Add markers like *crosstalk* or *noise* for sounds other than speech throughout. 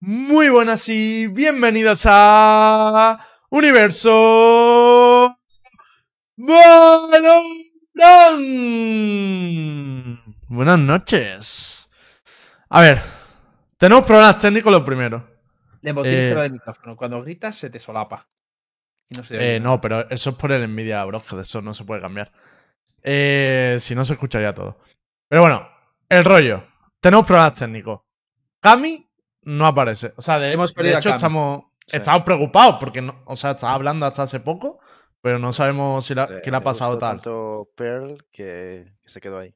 Muy buenas y bienvenidos a Universo Valorant. Buenas noches. A ver, tenemos problemas técnicos lo primero. Tienes Eh, del micrófono. Cuando gritas se te solapa. Y no se Eh, no, pero eso es por el Nvidia Bros, que de eso no se puede cambiar. Eh, si no, se escucharía todo. Pero bueno, el rollo. Tenemos problemas técnicos. Cami no aparece. O sea, de, Hemos de hecho, estamos, Sí. estamos preocupados porque, no, o sea, estaba hablando hasta hace poco, pero no sabemos si la, Le- qué le ha le pasado tal. tanto Pearl que, que se quedó ahí.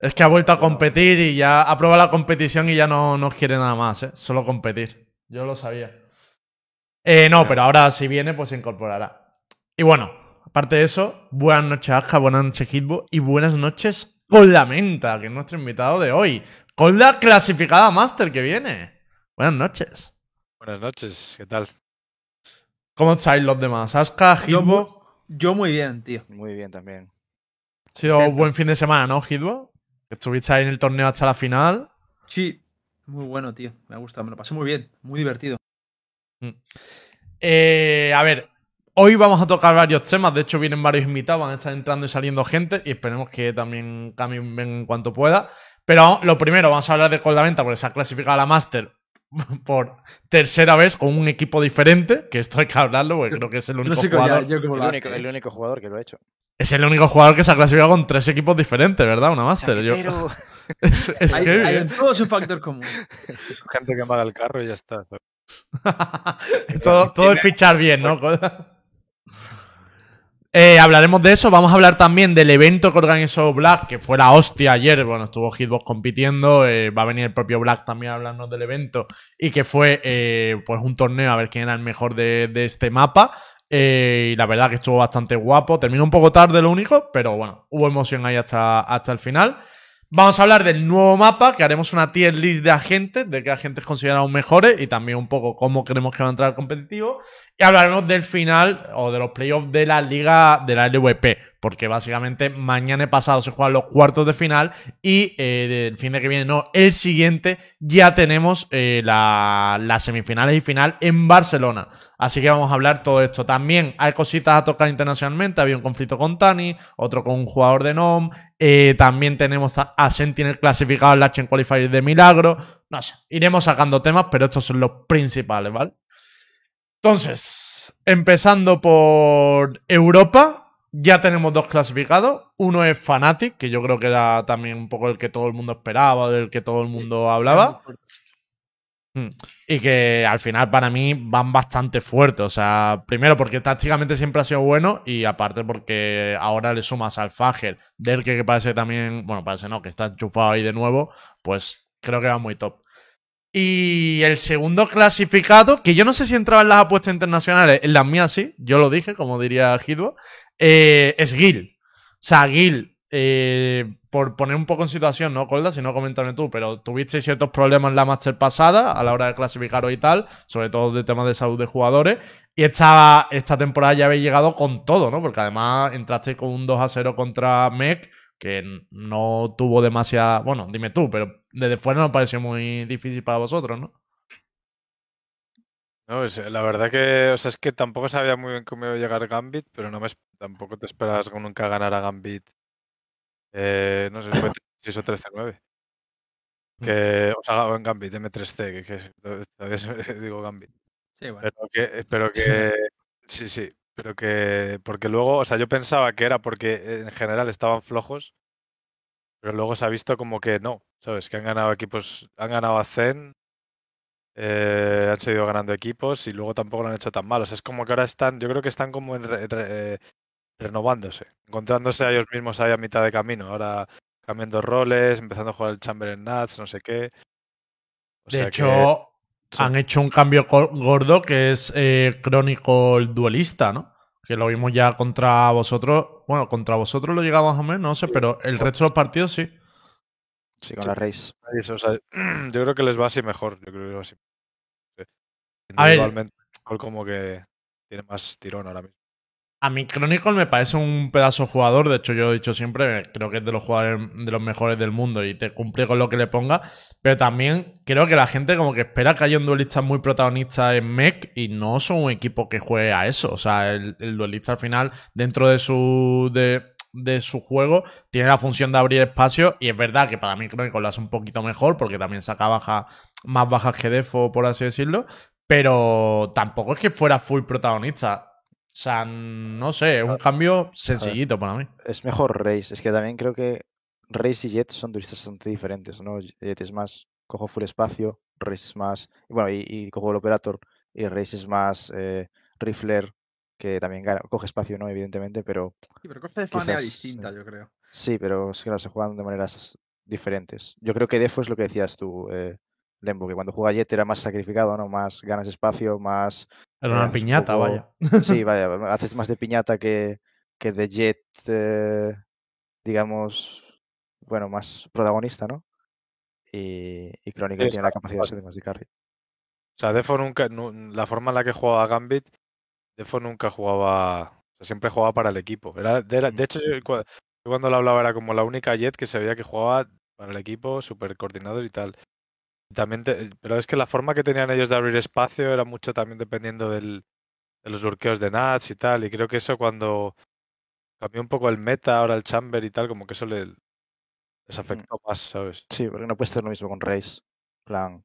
Es que ha vuelto a competir y ya ha probado la competición y ya no nos quiere nada más, ¿eh? Solo competir. Yo lo sabía. Eh, no, pero ahora si viene, pues se incorporará. Y bueno, aparte de eso, buenas noches, Aja, buenas noches, Hitbo, y buenas noches con la Menta, que es nuestro invitado de hoy. Con la clasificada Master que viene. Buenas noches. Buenas noches, ¿qué tal? ¿Cómo estáis los demás? Aska, Yo Hitbo. Yo muy bien, tío. Muy bien también. Ha sido un buen fin de semana, ¿no, Hitbo? Que estuviste ahí en el torneo hasta la final. Sí. Muy bueno, tío. Me ha gustado. Me lo pasé muy bien. Muy divertido. Eh, a ver, hoy vamos a tocar varios temas. De hecho, vienen varios invitados, van a estar entrando y saliendo gente. Y esperemos que también Cami venga en cuanto pueda. Pero lo primero, vamos a hablar de Coldaventa porque se ha clasificado a la Master *laughs* por tercera vez con un equipo diferente. Que esto hay que hablarlo porque creo que es el *laughs* único no sé cómo, ya- jugador. yo cómo El único, el único jugador que lo ha hecho. Es el único jugador que se ha clasificado con tres equipos diferentes, ¿verdad? Una Master. Yo- *laughs* es es Hay, hay en todo su factor común. Gente que paga el carro y ya está. *laughs* todo, todo es fichar bien, ¿no? *laughs* Eh, hablaremos de eso. Vamos a hablar también del evento que organizó Black, que fue la hostia ayer. Bueno, estuvo Hitbox compitiendo. eh, va a venir el propio Black también a hablarnos del evento. Y que fue eh, pues un torneo a ver quién era el mejor de, de este mapa. Eh, y la verdad que estuvo bastante guapo. Terminó un poco tarde, lo único, pero bueno, hubo emoción ahí hasta, hasta el final. Vamos a hablar del nuevo mapa, que haremos una tier list de agentes, de qué agentes consideramos mejores y también un poco cómo creemos que va a entrar el competitivo. Y hablaremos del final o de los playoffs de la liga de la LVP, porque básicamente mañana y pasado se juegan los cuartos de final y eh, el fin de que viene, no, el siguiente, ya tenemos eh, la- las semifinales y final en Barcelona. Así que vamos a hablar todo esto. También hay cositas a tocar internacionalmente. Había un conflicto con Tani, otro con un jugador de NOM. Eh, también tenemos a, a Sentinel clasificado en la Chen Qualifier de Milagro. No sé, iremos sacando temas, pero estos son los principales, ¿vale? Entonces, empezando por Europa, ya tenemos dos clasificados. Uno es Fnatic, que yo creo que era también un poco el que todo el mundo esperaba, del que todo el mundo hablaba. Mm. Y que al final para mí van bastante fuertes. O sea, primero porque tácticamente siempre ha sido bueno y aparte porque ahora le sumas al Fager, del que parece también, bueno, parece no, que está enchufado ahí de nuevo, pues creo que va muy top. Y el segundo clasificado, que yo no sé si entraba en las apuestas internacionales, en las mías sí, yo lo dije, como diría Hidbo, eh, es Gil. O sea, Gil, eh, por poner un poco en situación, ¿no, Colda? Si no, coméntame tú, pero tuviste ciertos problemas en la Master pasada a la hora de clasificaros y tal, sobre todo de temas de salud de jugadores, y esta, esta temporada ya habéis llegado con todo, ¿no? Porque además entraste con un 2 a 0 contra Mech, que no tuvo demasiada. Bueno, dime tú, pero desde fuera no pareció muy difícil para vosotros, ¿no? No, es- la verdad que, o sea, es que tampoco sabía muy bien cómo iba a llegar Gambit, pero no me, tampoco te esperas nunca ganar a Gambit. Eh, no sé, fue *laughs* 6 o 13-9. Que, o sea, en Gambit, M3C, que, que todavía *laughs* digo Gambit. Sí, bueno. Pero que, pero que, *laughs* sí, sí, pero que, porque luego, o sea, yo pensaba que era porque en general estaban flojos, pero luego se ha visto como que no, ¿sabes? Que han ganado equipos, han ganado a Zen, eh, han seguido ganando equipos y luego tampoco lo han hecho tan mal. O sea, es como que ahora están, yo creo que están como en re- re- renovándose, encontrándose a ellos mismos ahí a mitad de camino. Ahora cambiando roles, empezando a jugar el Chamber en Nats, no sé qué. O de que- hecho, sí. han hecho un cambio go- gordo que es eh, Chronicle Duelista, ¿no? Que lo vimos ya contra vosotros. Bueno, contra vosotros lo llegamos a ver, no sé, pero el resto de los partidos sí. Sí, con la Race. Eso, o sea, *clears throat* yo creo que les va así mejor. Yo creo que les va así. sí. A ver. Individualmente, Cole como que tiene más tirón ahora mismo. A mí Chronicle me parece un pedazo jugador, de hecho yo he dicho siempre, creo que es de los jugadores de los mejores del mundo y te cumple con lo que le ponga, pero también creo que la gente como que espera que haya un duelista muy protagonista en MEC y no son un equipo que juegue a eso, o sea, el, el duelista al final dentro de su de, de su juego tiene la función de abrir espacio y es verdad que para mí Chronicle lo hace un poquito mejor porque también saca baja, más bajas que Defo, por así decirlo, pero tampoco es que fuera full protagonista. O sea, no sé, es un cambio sencillito para mí. Es mejor Race. Es que también creo que Race y Jet son duelistas bastante diferentes, ¿no? Jet es más, cojo full espacio, Race es más, bueno, y, y cojo el Operator, y Race es más eh, Rifler, que también gana- coge espacio, ¿no? Evidentemente, pero Sí, pero coge de manera Quizás, distinta, sí. yo creo. sí, pero claro, se juegan de maneras diferentes. Yo creo que Defo es lo que decías tú, eh, Lembo, que cuando juega Jet era más sacrificado, ¿no? Más ganas espacio, más Era Eh, una piñata, poco- vaya. Sí, *laughs* vaya, haces más de piñata que, que de Jet, eh, digamos, bueno, más protagonista, ¿no? Y, y Sí, tiene la capacidad de ser más de carry. O sea, Defo nunca, nu- la forma en la que jugaba Gambit, Defo nunca jugaba, o sea, siempre jugaba para el equipo. Era, de, era- de hecho, yo cua- yo cuando lo hablaba era como la única Jet que se veía que jugaba para el equipo, súper coordinados y tal. También te- pero es que la forma que tenían ellos de abrir espacio era mucho también dependiendo del, de los lurkeos de Nats y tal. Y creo que eso cuando cambió un poco el meta, ahora el chamber y tal, como que eso le, les afectó más, ¿sabes? Sí, porque no puedes hacer lo mismo con Race. plan,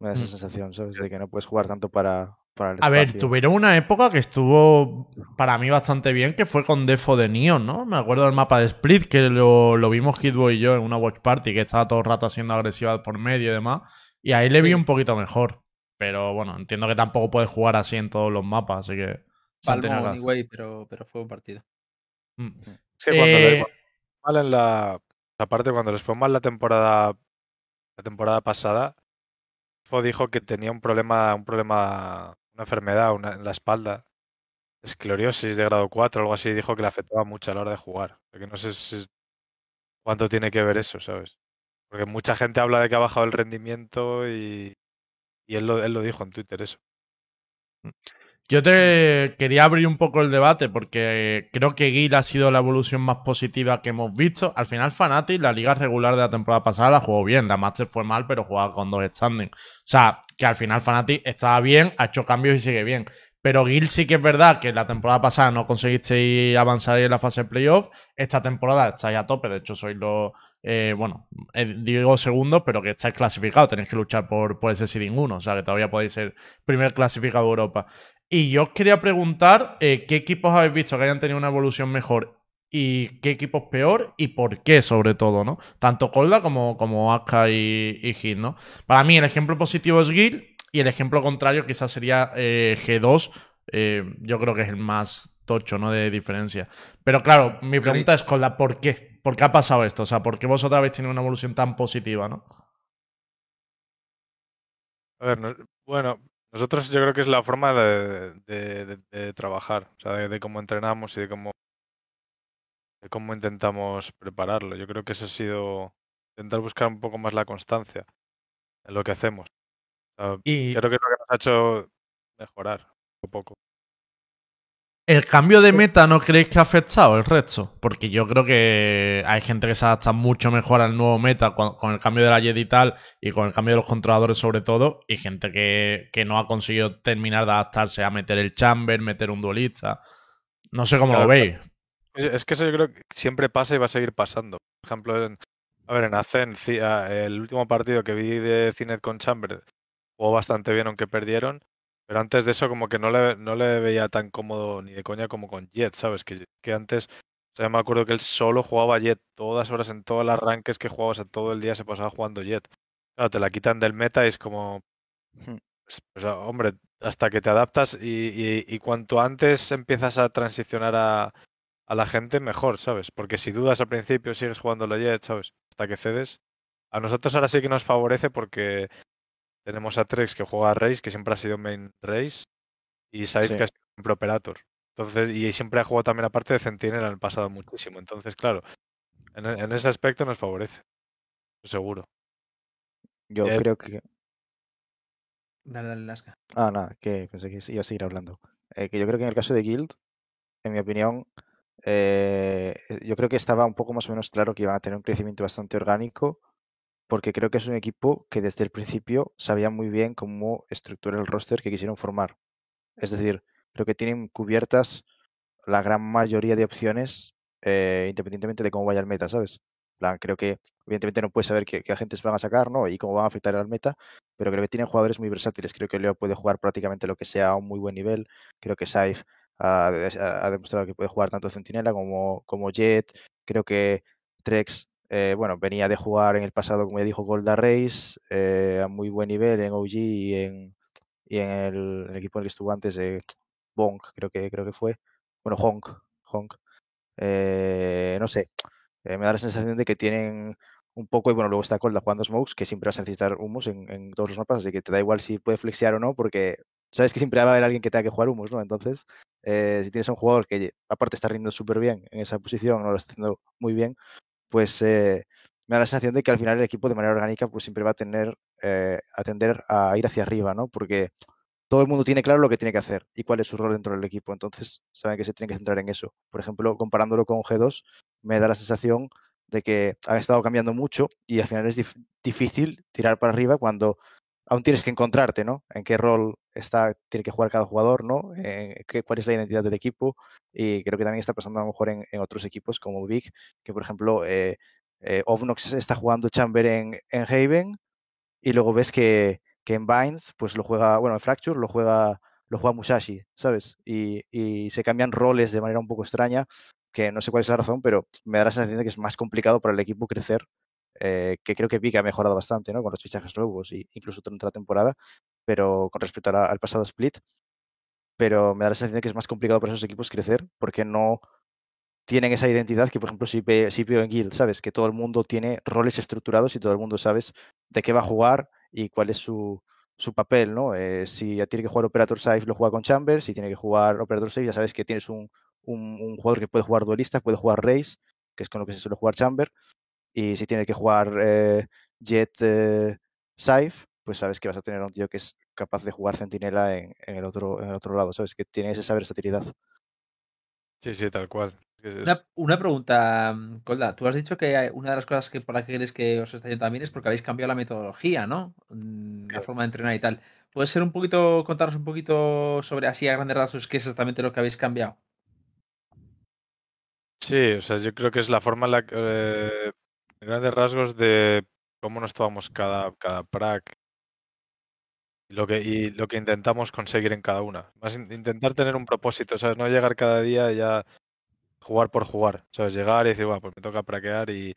me da esa Mm. sensación, ¿sabes? De que no puedes jugar tanto para, para el A ver, tuvieron una época que estuvo para mí bastante bien, que fue con Defo de Neon, ¿no? Me acuerdo del mapa de Split, que lo, lo vimos Hitboy y yo en una watch party, que estaba todo el rato haciendo agresiva por medio y demás. Y ahí le vi Sí. un poquito mejor. Pero bueno, entiendo que tampoco puedes jugar así en todos los mapas, así que. Palmo, anyway, pero, pero fue un partido. Mm. Es que cuando les Eh, mal en la. Aparte, cuando les fue mal la temporada. La temporada pasada, Fo dijo que tenía un problema, un problema, una enfermedad una- en la espalda. Esclerosis de grado 4 algo así. Dijo que le afectaba mucho a la hora de jugar. Porque no sé si- cuánto tiene que ver eso, ¿sabes? Porque mucha gente habla de que ha bajado el rendimiento y, y él, lo, él lo dijo en Twitter, eso. Yo te quería abrir un poco el debate porque creo que Gil ha sido la evolución más positiva que hemos visto. Al final, Fnatic, la liga regular de la temporada pasada la jugó bien. La Master fue mal, pero jugaba con dos standings. O sea, que al final Fnatic estaba bien, ha hecho cambios y sigue bien. Pero Gil sí que es verdad que la temporada pasada no conseguisteis avanzar en la fase de playoff. Esta temporada estáis a tope. De hecho, sois los, eh, bueno, eh, digo segundos, pero que estáis clasificados. Tenéis que luchar por, por ese seeding 1. O sea, que todavía podéis ser primer clasificado de Europa. Y yo os quería preguntar eh, qué equipos habéis visto que hayan tenido una evolución mejor y qué equipos peor y por qué, sobre todo, ¿no? Tanto Colda como, como Aka y, y Gil, ¿no? Para mí, el ejemplo positivo es Gil y el ejemplo contrario quizás sería eh, G2. eh, yo creo que es el más tocho, ¿no? De diferencia. Pero claro, mi pregunta es, Colda, ¿por qué? ¿Por qué ha pasado esto? O sea, ¿por qué vosotros habéis tenido una evolución tan positiva, ¿no? A ver, no- bueno, nosotros yo creo que es la forma de, de- de- de trabajar, o sea, de, cómo entrenamos y de cómo, de cómo intentamos prepararlo. Yo creo que eso ha sido intentar buscar un poco más la constancia en lo que hacemos. O sea, Y creo que es lo que nos ha hecho mejorar un poco. ¿El cambio de meta no creéis que ha afectado el resto? Porque yo creo que hay gente que se adapta mucho mejor al nuevo meta con, con el cambio de la Jedi y tal, y con el cambio de los controladores sobre todo, y gente que, que no ha conseguido terminar de adaptarse a meter el chamber, meter un duelista. No sé cómo lo veis. Es que eso yo creo que siempre pasa y va a seguir pasando. Por ejemplo, en, a ver, en Azen, ah, el último partido que vi de Cinet con Chamber jugó bastante bien, aunque perdieron. Pero antes de eso, como que no le, no le veía tan cómodo ni de coña como con Jet, ¿sabes? Que, que antes, o sea, yo me acuerdo que él solo jugaba Jet todas horas en todas las ranques que jugaba, o sea, todo el día se pasaba jugando Jet. Claro, te la quitan del meta y es como, o sea, hombre, hasta que te adaptas y, y- y cuanto antes empiezas a transicionar a, a la gente, mejor, ¿sabes? Porque si dudas al principio, sigues jugando la Jet, ¿sabes? Hasta que cedes. A nosotros ahora sí que nos favorece porque tenemos a Trex que juega a Race, que siempre ha sido main Race, y Saif Sí. que ha sido siempre Operator. Entonces, y siempre ha jugado también aparte de Sentinel en el pasado muchísimo. Entonces, claro, en, e- en ese aspecto nos favorece. Seguro. Yo Eh, creo que. Dale, dale, Lasca. Ah, nada, que pensé que iba a seguir hablando. eh, que yo creo que en el caso de Guild, en mi opinión, eh, yo creo que estaba un poco más o menos claro que iban a tener un crecimiento bastante orgánico, porque creo que es un equipo que desde el principio sabía muy bien cómo estructurar el roster que quisieron formar. Es decir, creo que tienen cubiertas la gran mayoría de opciones, eh, independientemente de cómo vaya el meta, ¿sabes? Plan, creo que evidentemente no puedes saber qué, agentes van a sacar, ¿no? Y cómo van a afectar al meta, pero creo que tienen jugadores muy versátiles. Creo que Leo puede jugar prácticamente lo que sea a un muy buen nivel. Creo que Saif ha demostrado que puede jugar tanto Centinela como, como Jet. Creo que Trex, eh, bueno, venía de jugar en el pasado, como ya dijo, Golda Race, eh, a muy buen nivel en OG y en, el, equipo en el que estuvo antes, eh, Bonk, creo que, creo que fue. Bueno, Honk, Honk. Eh, no sé, eh, me da la sensación de que tienen un poco, y bueno, luego está Colda jugando Smokes, que siempre vas a necesitar humos en, todos los mapas, así que te da igual si puede flexear o no, porque sabes que siempre va a haber alguien que tenga que jugar humos, ¿no? Entonces, si tienes un jugador que aparte está rindiendo súper bien en esa posición, no lo está haciendo muy bien, pues eh, me da la sensación de que al final el equipo de manera orgánica pues siempre va a tener, eh, a tender a ir hacia arriba, ¿no? Porque todo el mundo tiene claro lo que tiene que hacer y cuál es su rol dentro del equipo. Entonces, saben que se tienen que centrar en eso. Por ejemplo, comparándolo con G2, me da la sensación de que han estado cambiando mucho y al final es dif- difícil tirar para arriba cuando aún tienes que encontrarte, ¿no? En qué rol está, tiene que jugar cada jugador, ¿no? Qué, cuál es la identidad del equipo. Y creo que también está pasando a lo mejor en, en otros equipos como Big, que por ejemplo, eh, eh, Ovnox está jugando Chamber en, en Haven y luego ves que, que en Binds, pues lo juega, bueno, en Fracture lo juega, lo juega Musashi, ¿sabes? Y, y se cambian roles de manera un poco extraña, que no sé cuál es la razón, pero me da la sensación de que es más complicado para el equipo crecer, eh, que creo que Vic ha mejorado bastante, ¿no? Con los fichajes nuevos y incluso durante la temporada, pero con respecto la- al pasado split, pero me da la sensación de que es más complicado para esos equipos crecer, porque no tienen esa identidad que, por ejemplo, sí veo en Guild, ¿sabes? Que todo el mundo tiene roles estructurados y todo el mundo sabes de qué va a jugar y cuál es su, su papel, ¿no? Eh, si tiene que jugar Operator Safe, lo juega con Chamber. Si tiene que jugar Operator Safe, ya sabes que tienes un, un, un jugador que puede jugar duelista, puede jugar Race, que es con lo que se suele jugar Chamber. Y si tiene que jugar eh, Jet eh, Safe, pues sabes que vas a tener a un tío que es capaz de jugar Centinela en, en el, otro, en el otro lado, ¿sabes? Que tiene esa versatilidad. Sí, sí, tal cual. Una, una pregunta, mm, Colda. Tú has dicho que una de las cosas que por la que crees que os está yendo también es porque habéis cambiado la metodología, ¿no? Mm, La Claro. forma de entrenar y tal. ¿Puedes ser un poquito, contaros un poquito sobre así a grandes rasgos qué es exactamente lo que habéis cambiado? Sí, o sea, yo creo que es la forma en la que, eh, grandes rasgos de cómo nos tomamos cada, cada prac y lo que, y lo que intentamos conseguir en cada una. Más in- intentar tener un propósito, ¿sabes? No llegar cada día y ya jugar por jugar, ¿sabes? Llegar y decir, bueno, pues me toca praquear y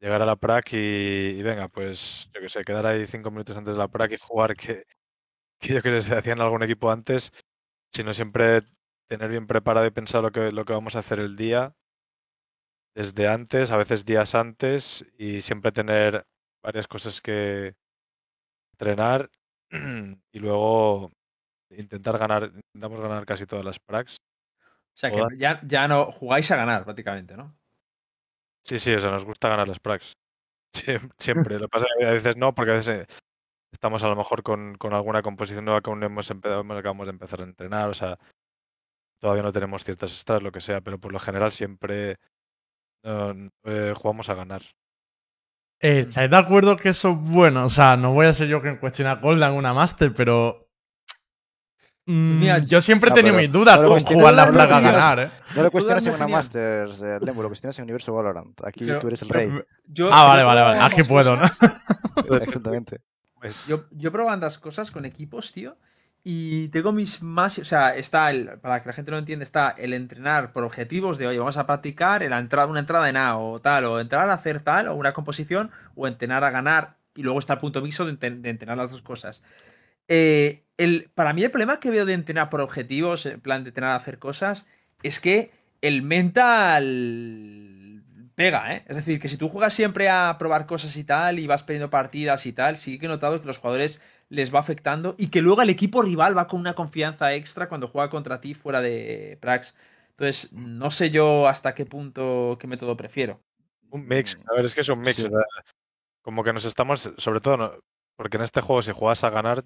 llegar a la prac y, venga, pues yo que sé, quedar ahí cinco minutos antes de la prac y jugar que, *laughs* que yo que sé, se hacía en algún equipo antes, sino siempre tener bien preparado y pensado lo que, lo que vamos a hacer el día desde antes, a veces días antes, y siempre tener varias cosas que entrenar *clears throat* y luego intentar ganar, intentamos ganar casi todas las pracs. O sea, que ya, ya no jugáis a ganar prácticamente, ¿no? Sí, sí, o sea, nos gusta ganar las pracs. *laughs* Siem- Siempre. Lo que pasa es que a veces no, porque a veces eh, estamos a lo mejor con, con alguna composición nueva que aún no hemos empezado, acabamos de empezar a entrenar, o sea, todavía no tenemos ciertas extras, lo que sea, pero por lo general siempre eh, eh, jugamos a ganar. Eh, ¿Estáis de acuerdo que eso es bueno? O sea, no voy a ser yo quien cuestione a Golda en una Master, pero. Mm, Mira, yo siempre he tenido mis dudas no con jugar la plaga a ganar, ¿eh? No lo cuestiones en una. Masters, eh, Lembo, lo cuestiones en Universo Valorant. Aquí tú eres el rey. Yo, Ah, vale, vale, vale. Aquí puedo, ¿no? *laughs* Exactamente. Pues, Yo, yo he probado ambas cosas con equipos, tío. Y tengo mis más. O sea, está el. Para que la gente lo entienda, está el entrenar por objetivos de, oye, vamos a practicar el entrada, una entrada en A o tal, o entrar a hacer tal, o una composición, o entrenar a ganar. Y luego está el punto mixto de, de entrenar las dos cosas. Eh, el, para mí, el problema que veo de entrenar por objetivos, en plan de entrenar a hacer cosas, es que el mental pega, ¿eh? Es decir, que si tú juegas siempre a probar cosas y tal, y vas perdiendo partidas y tal, sí que he notado que los jugadores les va afectando y que luego el equipo rival va con una confianza extra cuando juega contra ti fuera de Prax. Entonces, no sé yo hasta qué punto, qué método prefiero. Un mix, Mm, a ver, es que es un mix. sí. como que nos estamos, sobre todo, porque en este juego si juegas a ganar,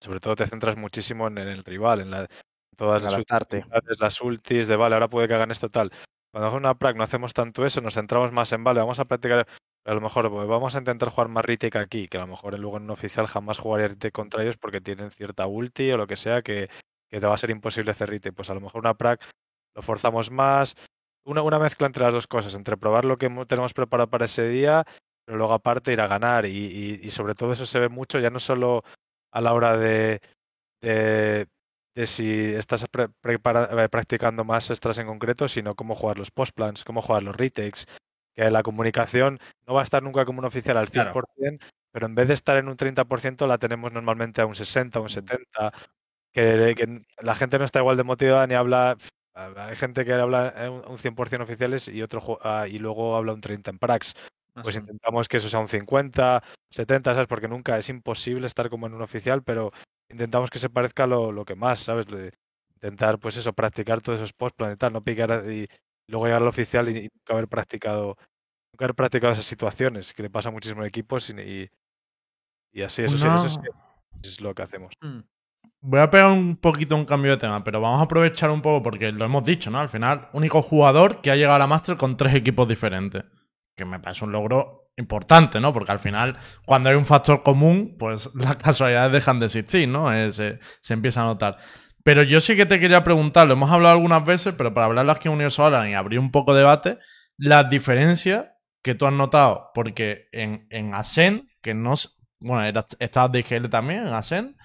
sobre todo te centras muchísimo en, en el rival, en, la- en todas las utilidades, las ultis, de vale, ahora puede que hagan esto tal. Cuando hacemos una prac no hacemos tanto eso, nos centramos más en, vale, vamos a practicar, a lo mejor pues, vamos a intentar jugar más retake aquí, que a lo mejor luego en un oficial jamás jugaría retake contra ellos porque tienen cierta ulti o lo que sea que, que te va a ser imposible hacer retake. Pues a lo mejor una prac lo forzamos más, una, una mezcla entre las dos cosas, entre probar lo que mo- tenemos preparado para ese día, pero luego aparte ir a ganar y, y- sobre todo eso se ve mucho ya no solo a la hora de, de, de si estás pre- prepara- eh, practicando más extras en concreto, sino cómo jugar los postplans, cómo jugar los retakes, que la comunicación no va a estar nunca como un oficial al 100%, Claro. pero en vez de estar en un 30% la tenemos normalmente a un 60, un 70, que, que la gente no está igual de motivada ni habla... Hay gente que habla eh, un un 100% oficiales y otro ah, y luego habla un 30 en prax. Pues intentamos que eso sea un 50, 70, ¿sabes? Porque nunca es imposible estar como en un oficial, pero intentamos que se parezca lo, lo que más, ¿sabes? Le- intentar, pues eso, practicar todos esos postplan y tal, no picar y luego llegar al oficial y, nunca haber practicado, nunca haber practicado esas situaciones, que le pasa a muchísimos equipos y, y, y así, eso sí, eso sí es lo que hacemos. Mm. Voy a pegar un poquito un cambio de tema, pero vamos a aprovechar un poco porque lo hemos dicho, ¿no? Al final, único jugador que ha llegado a la Master con tres equipos diferentes. Que me parece un logro importante, ¿no? Porque al final, cuando hay un factor común, pues *laughs* las casualidades dejan de existir, ¿no? Eh, se, se empieza a notar. Pero yo sí que te quería preguntar, lo hemos hablado algunas veces, pero para hablarlo aquí en Universo Alan y abrir un poco de debate, las diferencias que tú has notado, porque en, en Ascend, que no... Bueno, estabas de IGL también en Ascend,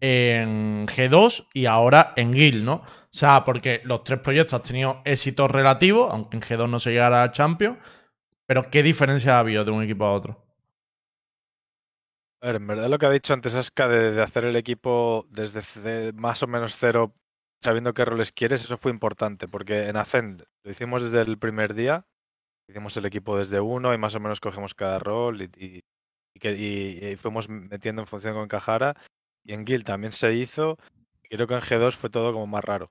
en G2 y ahora en Guild, ¿no? O sea, porque los tres proyectos han tenido éxitos relativos, aunque en G2 no se llegara a Champions, pero ¿qué diferencia ha habido de un equipo a otro? A ver, en verdad lo que ha dicho antes Aska de, hacer el equipo desde más o menos cero, sabiendo qué roles quieres, eso fue importante, porque en Ascend lo hicimos desde el primer día, hicimos el equipo desde uno y más o menos cogemos cada rol y, que, y- fuimos metiendo en función con encajara. Y en Guild también se hizo, creo que en G2 fue todo como más raro.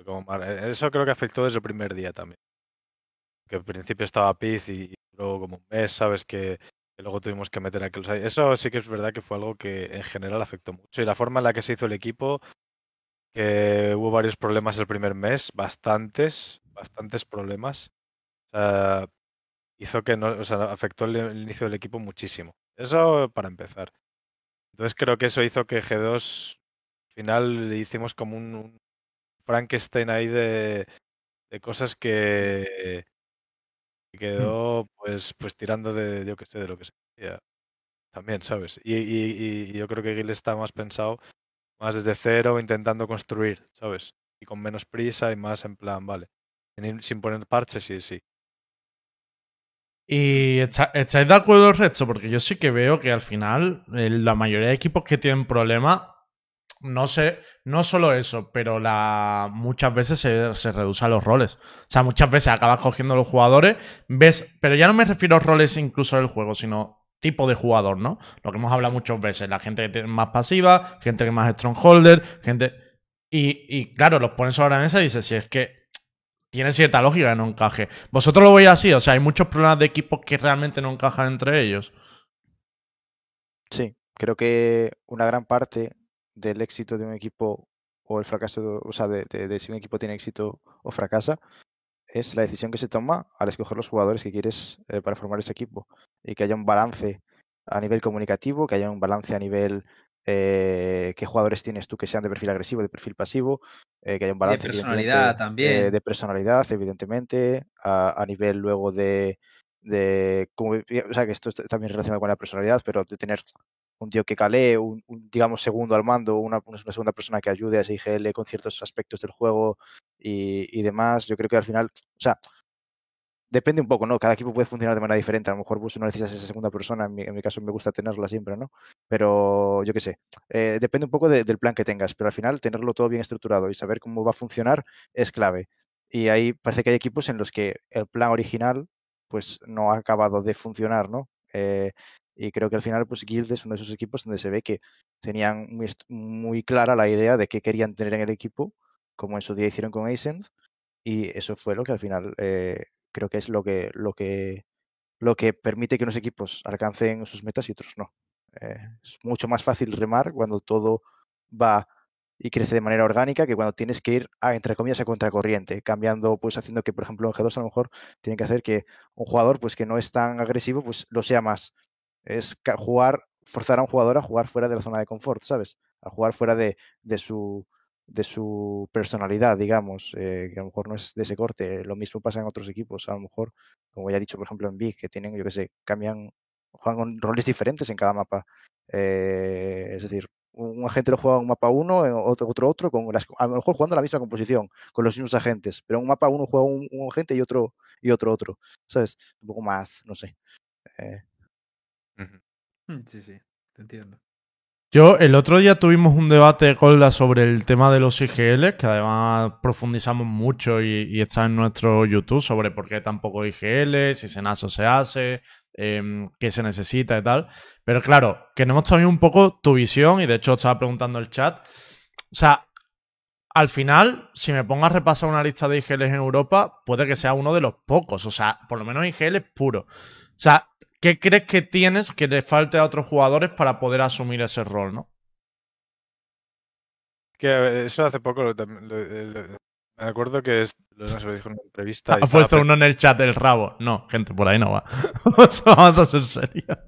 Eh, eso creo que afectó desde el primer día también. Que al principio estaba Piz y, duró como un mes, ¿sabes? Que, que luego tuvimos que meter a ahí. Eso sí que es verdad que fue algo que en general afectó mucho. Y la forma en la que se hizo el equipo, que hubo varios problemas el primer mes, bastantes, bastantes problemas. O sea, hizo que no, o sea, afectó el, inicio del equipo muchísimo. Eso para empezar. Entonces creo que eso hizo que G2 al final hicimos como un, un Frankenstein ahí de, de cosas que que quedó pues pues tirando de yo que sé de lo que se hacía también sabes y, y- y yo creo que Gil está más pensado más desde cero intentando construir sabes y con menos prisa y más en plan vale sin, poner parches sí sí. ¿Y está- estáis de acuerdo, Resto? Porque yo sí que veo que al final la mayoría de equipos que tienen problemas, no sé, no solo eso, pero la, muchas veces se, se reducen los roles. O sea, muchas veces acabas cogiendo los jugadores, ves, pero ya no me refiero a roles incluso del juego, sino tipo de jugador, ¿no? Lo que hemos hablado muchas veces, la gente que tiene más pasiva, gente que es más strongholder, gente... Y, y claro, los pones sobre la mesa y dices, si es que tiene cierta lógica que no encaje. ¿Vosotros lo veis así? O sea, hay muchos problemas de equipos que realmente no encajan entre ellos. Sí, creo que una gran parte del éxito de un equipo o el fracaso, de- o sea, de, de- de si un equipo tiene éxito o fracasa, es la decisión que se toma al escoger los jugadores que quieres eh, para formar ese equipo y que haya un balance a nivel comunicativo, que haya un balance a nivel eh, qué jugadores tienes tú que sean de perfil agresivo, de perfil pasivo, eh, que haya un Y de balance personalidad evidentemente, también. eh, de personalidad, evidentemente, a, a nivel luego de, de cómo- o sea, que esto está también relacionado con la personalidad, pero de tener un tío que calee, un, digamos, segundo al mando, una, una segunda persona que ayude a ese IGL con ciertos aspectos del juego y, y demás. Yo creo que al final, o sea, depende un poco, ¿no? Cada equipo puede funcionar de manera diferente. A lo mejor vos no necesitas esa segunda persona, en mi, caso me gusta tenerla siempre, ¿no? Pero yo qué sé, eh, depende un poco de- del plan que tengas, pero al final tenerlo todo bien estructurado y saber cómo va a funcionar es clave. Y ahí parece que hay equipos en los que el plan original pues no ha acabado de funcionar, ¿no? Eh, y creo que al final, pues Guild es uno de esos equipos donde se ve que tenían muy, muy clara la idea de qué querían tener en el equipo, como en su día hicieron con Ascent, y eso fue lo que al final eh, creo que es lo que, lo que lo que permite que unos equipos alcancen sus metas y otros no. Eh, es mucho más fácil remar cuando todo va y crece de manera orgánica que cuando tienes que ir a, entre comillas, a contracorriente, cambiando, pues haciendo que, por ejemplo, en G2 a lo mejor tienen que hacer que un jugador, pues que no es tan agresivo, pues lo sea más. Es jugar, forzar a un jugador a jugar fuera de la zona de confort, ¿sabes? A jugar fuera de, de su de su personalidad, digamos, eh, que a lo mejor no es de ese corte. Lo mismo pasa en otros equipos, a lo mejor, como ya he dicho, por ejemplo, en Big, que tienen, yo que sé, cambian, juegan roles diferentes en cada mapa. Eh, es decir, un agente lo juega en un mapa uno, otro otro, otro con las, a lo mejor jugando la misma composición, con los mismos agentes, pero en un mapa uno juega un, agente y otro y otro otro, ¿sabes? Un poco más, no sé. Eh. Mm, sí, sí, te entiendo. Yo, el otro día tuvimos un debate, Golda, sobre el tema de los IGL, que además profundizamos mucho y, está en nuestro YouTube sobre por qué tampoco IGL, si se nace o se hace, eh, qué se necesita y tal. Pero claro, queremos también un poco tu visión, y de hecho estaba preguntando el chat. O sea, al final, si me pongo a repasar una lista de IGLs en Europa, puede que sea uno de los pocos. O sea, por lo menos IGL puro. O sea, ¿Qué crees que tienes que le falte a otros jugadores para poder asumir ese rol, no? Que eso hace poco me acuerdo que es, lo dijo en una entrevista. Ha puesto uno en el chat del rabo. No, gente, por ahí no va. *laughs* Vamos a ser serios.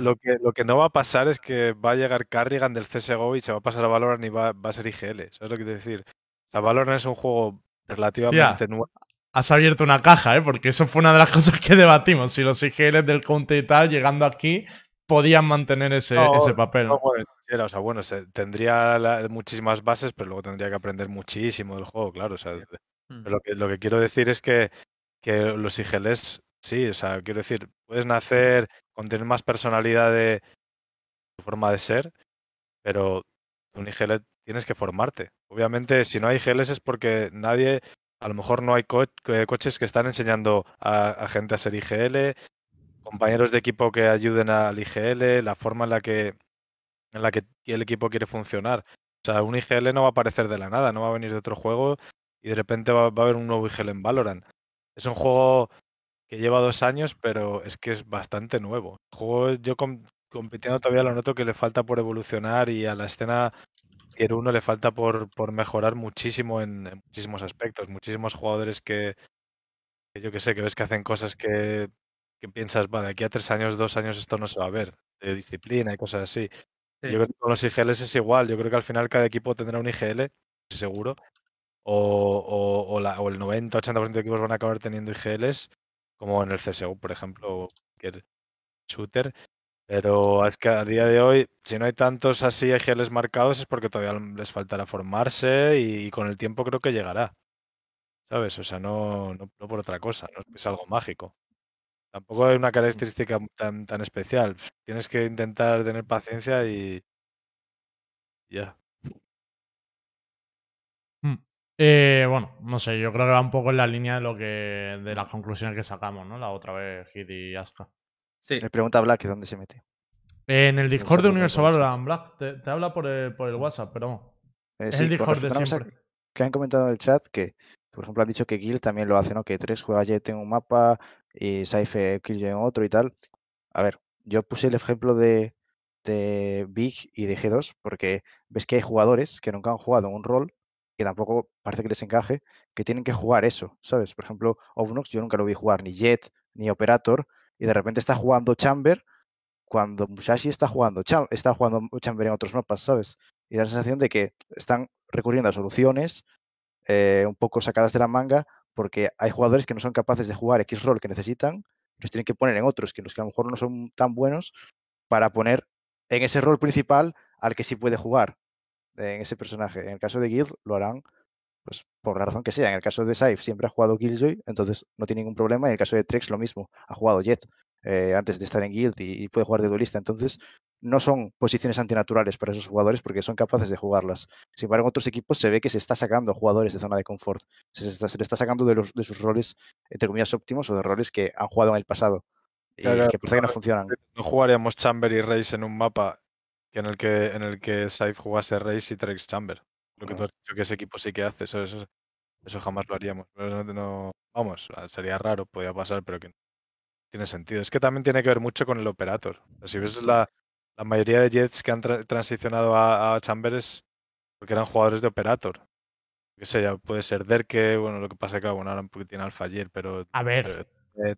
Lo que, lo que no va a pasar es que va a llegar Carrigan del CSGO y se va a pasar a Valorant y va, a ser IGL. ¿Sabes lo que quiero decir? O sea, Valorant es un juego relativamente nuevo has abierto una caja, ¿eh? Porque eso fue una de las *laughs* cosas que debatimos. Si los IGLs del Conte y tal, llegando aquí, podían mantener ese, ese papel. No, o sea, bueno, tendría muchísimas bases, pero luego tendría que aprender muchísimo del juego, claro. O sea, lo, que, lo que quiero decir es que, que los IGLs, sí, o sea, quiero decir, puedes nacer con tener más personalidad de tu forma de ser, pero un IGL tienes que formarte. Obviamente, si no hay IGLs es porque nadie a lo mejor no hay eh, coches que están enseñando a, gente a ser IGL, compañeros de equipo que ayuden al IGL, la forma en la que en la que el equipo quiere funcionar. O sea, un IGL no va a aparecer de la nada, no va a venir de otro juego y de repente va, a haber un nuevo IGL en Valorant. Es un juego que lleva dos años, pero es que es bastante nuevo. El juego, yo compitiendo todavía lo noto que le falta por evolucionar y a la escena Tier 1 le falta por, por mejorar muchísimo en, muchísimos aspectos. Muchísimos jugadores que, yo que sé, que ves que hacen cosas que, que piensas, va, de aquí a tres años, dos años esto no se va a ver, de disciplina y cosas así. Yo creo que con los IGLs es igual. Yo creo que al final cada equipo tendrá un IGL, seguro. O, o, o, la, o el 90-80% de equipos van a acabar teniendo IGLs, como en el CSGO, por ejemplo, que el shooter. Pero es que a día de hoy, si no hay tantos así EGLs marcados, es porque todavía les faltará formarse y, con el tiempo creo que llegará. ¿Sabes? O sea, no, no, por otra cosa, no es algo mágico. Tampoco hay una característica tan, tan especial. Tienes que intentar tener paciencia y. Ya. Mm. Eh, bueno, no sé, yo creo que va un poco en la línea de lo que. de las conclusiones que sacamos, ¿no? La otra vez, Hit y Aska. Sí. Le pregunta a Black dónde se mete. En el Discord de Universo Valorant, Black. Te, habla por el, por el, WhatsApp, pero eh, es el Discord de siempre. Que han comentado en el chat que, por ejemplo, han dicho que Gil también lo hace, ¿no? Que tres juega Jet en un mapa y Saife Killjoy en otro y tal. A ver, yo puse el ejemplo de, de Big y de G2 porque ves que hay jugadores que nunca han jugado en un rol que tampoco parece que les encaje, que tienen que jugar eso, ¿sabes? Por ejemplo, Obnox yo nunca lo vi jugar ni Jet ni Operator y de repente está jugando Chamber cuando Musashi está jugando, está jugando Chamber en otros mapas, ¿sabes? Y da la sensación de que están recurriendo a soluciones eh, un poco sacadas de la manga porque hay jugadores que no son capaces de jugar X rol que necesitan, los tienen que poner en otros, que los que a lo mejor no son tan buenos, para poner en ese rol principal al que sí puede jugar en ese personaje. En el caso de Guild lo harán pues por la razón que sea. En el caso de Saif siempre ha jugado Killjoy, entonces no tiene ningún problema. En el caso de Trex lo mismo, ha jugado Jet eh, antes de estar en Guild y, puede jugar de duelista. Entonces no son posiciones antinaturales para esos jugadores porque son capaces de jugarlas. Sin embargo, en otros equipos se ve que se está sacando jugadores de zona de confort. Se, le está sacando de, los, de sus roles, entre comillas, óptimos o de roles que han jugado en el pasado. Y que parece que no funcionan. No jugaríamos Chamber y Race en un mapa que en el que, en el que Saif jugase Race y Trex Chamber. Lo que tú has dicho que ese equipo sí que hace, eso, eso, eso jamás lo haríamos. No, vamos, sería raro, podría pasar, pero que no tiene sentido. Es que también tiene que ver mucho con el operator. Si ves la, la mayoría de Jets que han transicionado a, a Chambers, porque eran jugadores de Operator. Que sé, ya puede ser Derke, bueno, lo que pasa es que bueno, ahora porque tiene Alpha ayer, pero... A ver, eh,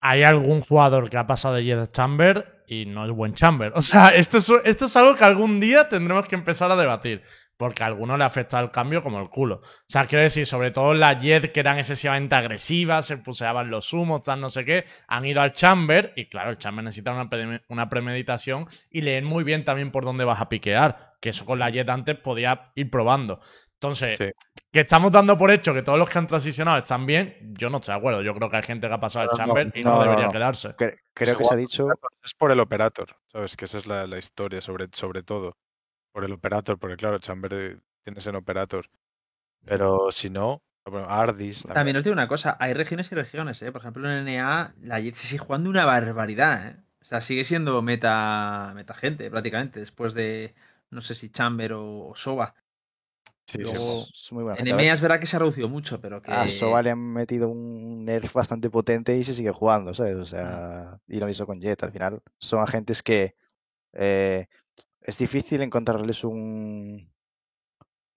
hay algún jugador que ha pasado de Jet a Chamber y no es buen Chamber. *laughs* O sea, esto es, esto es algo que algún día tendremos que empezar a debatir. Porque a alguno le afecta el cambio como el culo. O sea, quiero decir, sobre todo las Jet que eran excesivamente agresivas, se puseaban los humos, tal, no sé qué, han ido al Chamber y claro, el Chamber necesita una, pre- una premeditación y leen muy bien también por dónde vas a piquear. Que eso con la Jet antes podía ir probando. Entonces, Sí. que estamos dando por hecho que todos los que han transicionado están bien, yo no estoy de acuerdo. Yo creo que hay gente que ha pasado al No, no, Chamber y no, debería no. quedarse. Cre- creo Ese que se ha dicho. Es por el Operator, ¿sabes? Que esa es la, la historia, sobre, sobre todo. Por el Operator, porque claro, Chamber tienes en Operator. Pero si no, bueno, Ardis también. También os digo una cosa, hay regiones y regiones, ¿eh? Por ejemplo, en NA la Jet se sigue jugando una barbaridad, ¿eh? O sea, sigue siendo meta, meta gente prácticamente, después de, no sé si Chamber o, o Soba. Sí, sí, luego- Es, muy buena. En gente. EMEA es verdad que se ha reducido mucho, pero que... A Soba le han metido un nerf bastante potente y se sigue jugando, ¿sabes? O sea, y lo mismo con Jet. Al final son agentes que eh, es difícil encontrarles un,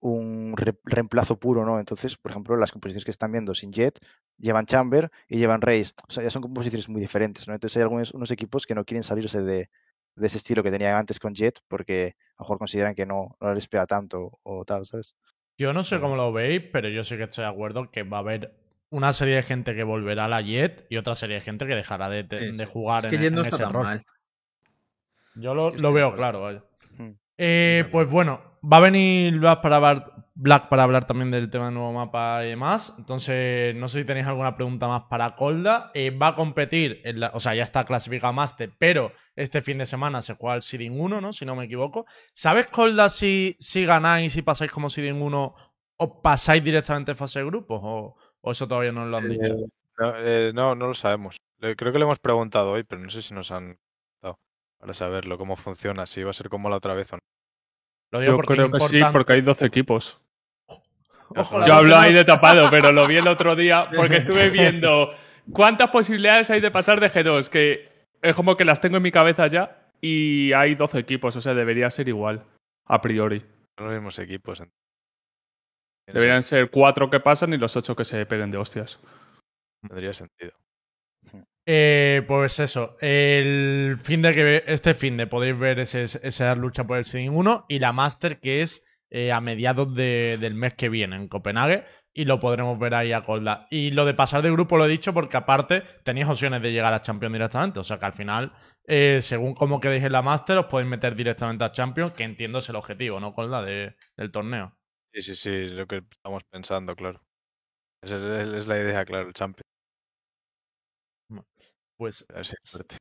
un re- reemplazo puro, ¿no? Entonces, por ejemplo, las composiciones que están viendo sin Jet llevan Chamber y llevan Raze. O sea, ya son composiciones muy diferentes, ¿no? Entonces hay algunos unos equipos que no quieren salirse de, de ese estilo que tenían antes con Jet porque a lo mejor consideran que no, no les pega tanto o tal, ¿sabes? Yo no sé cómo lo veis, pero yo sí que estoy de acuerdo que va a haber una serie de gente que volverá a la Jet y otra serie de gente que dejará de, de- Sí, de jugar es que en, Jet no en está ese tan rol. mal. Yo lo, lo veo claro, vaya. Eh, pues bueno, va a venir Black para, hablar, Black para hablar también del tema del nuevo mapa y demás. Entonces, no sé si tenéis alguna pregunta más para Colda. Eh, va a competir, en la- o sea, ya está clasificado Master, pero este fin de semana se juega el Seeding 1, ¿no? Si no me equivoco. ¿Sabes, Colda, si, si ganáis y pasáis como Seeding 1 o pasáis directamente a fase de grupos? ¿O, o eso todavía no os lo han dicho? Eh, no, eh, no, no lo sabemos. Creo que le hemos preguntado hoy, pero no sé si nos han para saberlo, cómo funciona, si va a ser como la otra vez o no. Lo digo Yo porque creo que sí, porque hay 12 equipos. Ojo, Yo hablo ahí de tapado, pero lo vi el otro día *laughs* porque estuve viendo cuántas posibilidades hay de pasar de G2, que es como que las tengo en mi cabeza ya y hay 12 equipos, o sea, debería ser igual, a priori. Los mismos equipos. Deberían ser 4 que pasan y los 8 que se peguen de hostias. Tendría sentido. Eh, pues eso, el fin de que este fin de podéis ver ese- esa lucha por el Seeding 1 y la Master que es eh, a mediados de- del mes que viene en Copenhague y lo podremos ver ahí a Colda. Y lo de pasar de grupo lo he dicho porque aparte tenéis opciones de llegar a Champions directamente, o sea que al final, eh, según cómo quedéis en la Master, os podéis meter directamente a Champions, que entiendo es el objetivo, ¿no, Colda, de- del torneo? Sí, sí, sí, es lo que estamos pensando, claro. Esa es, la idea, claro, el champion. Pues A ver si hay suerte.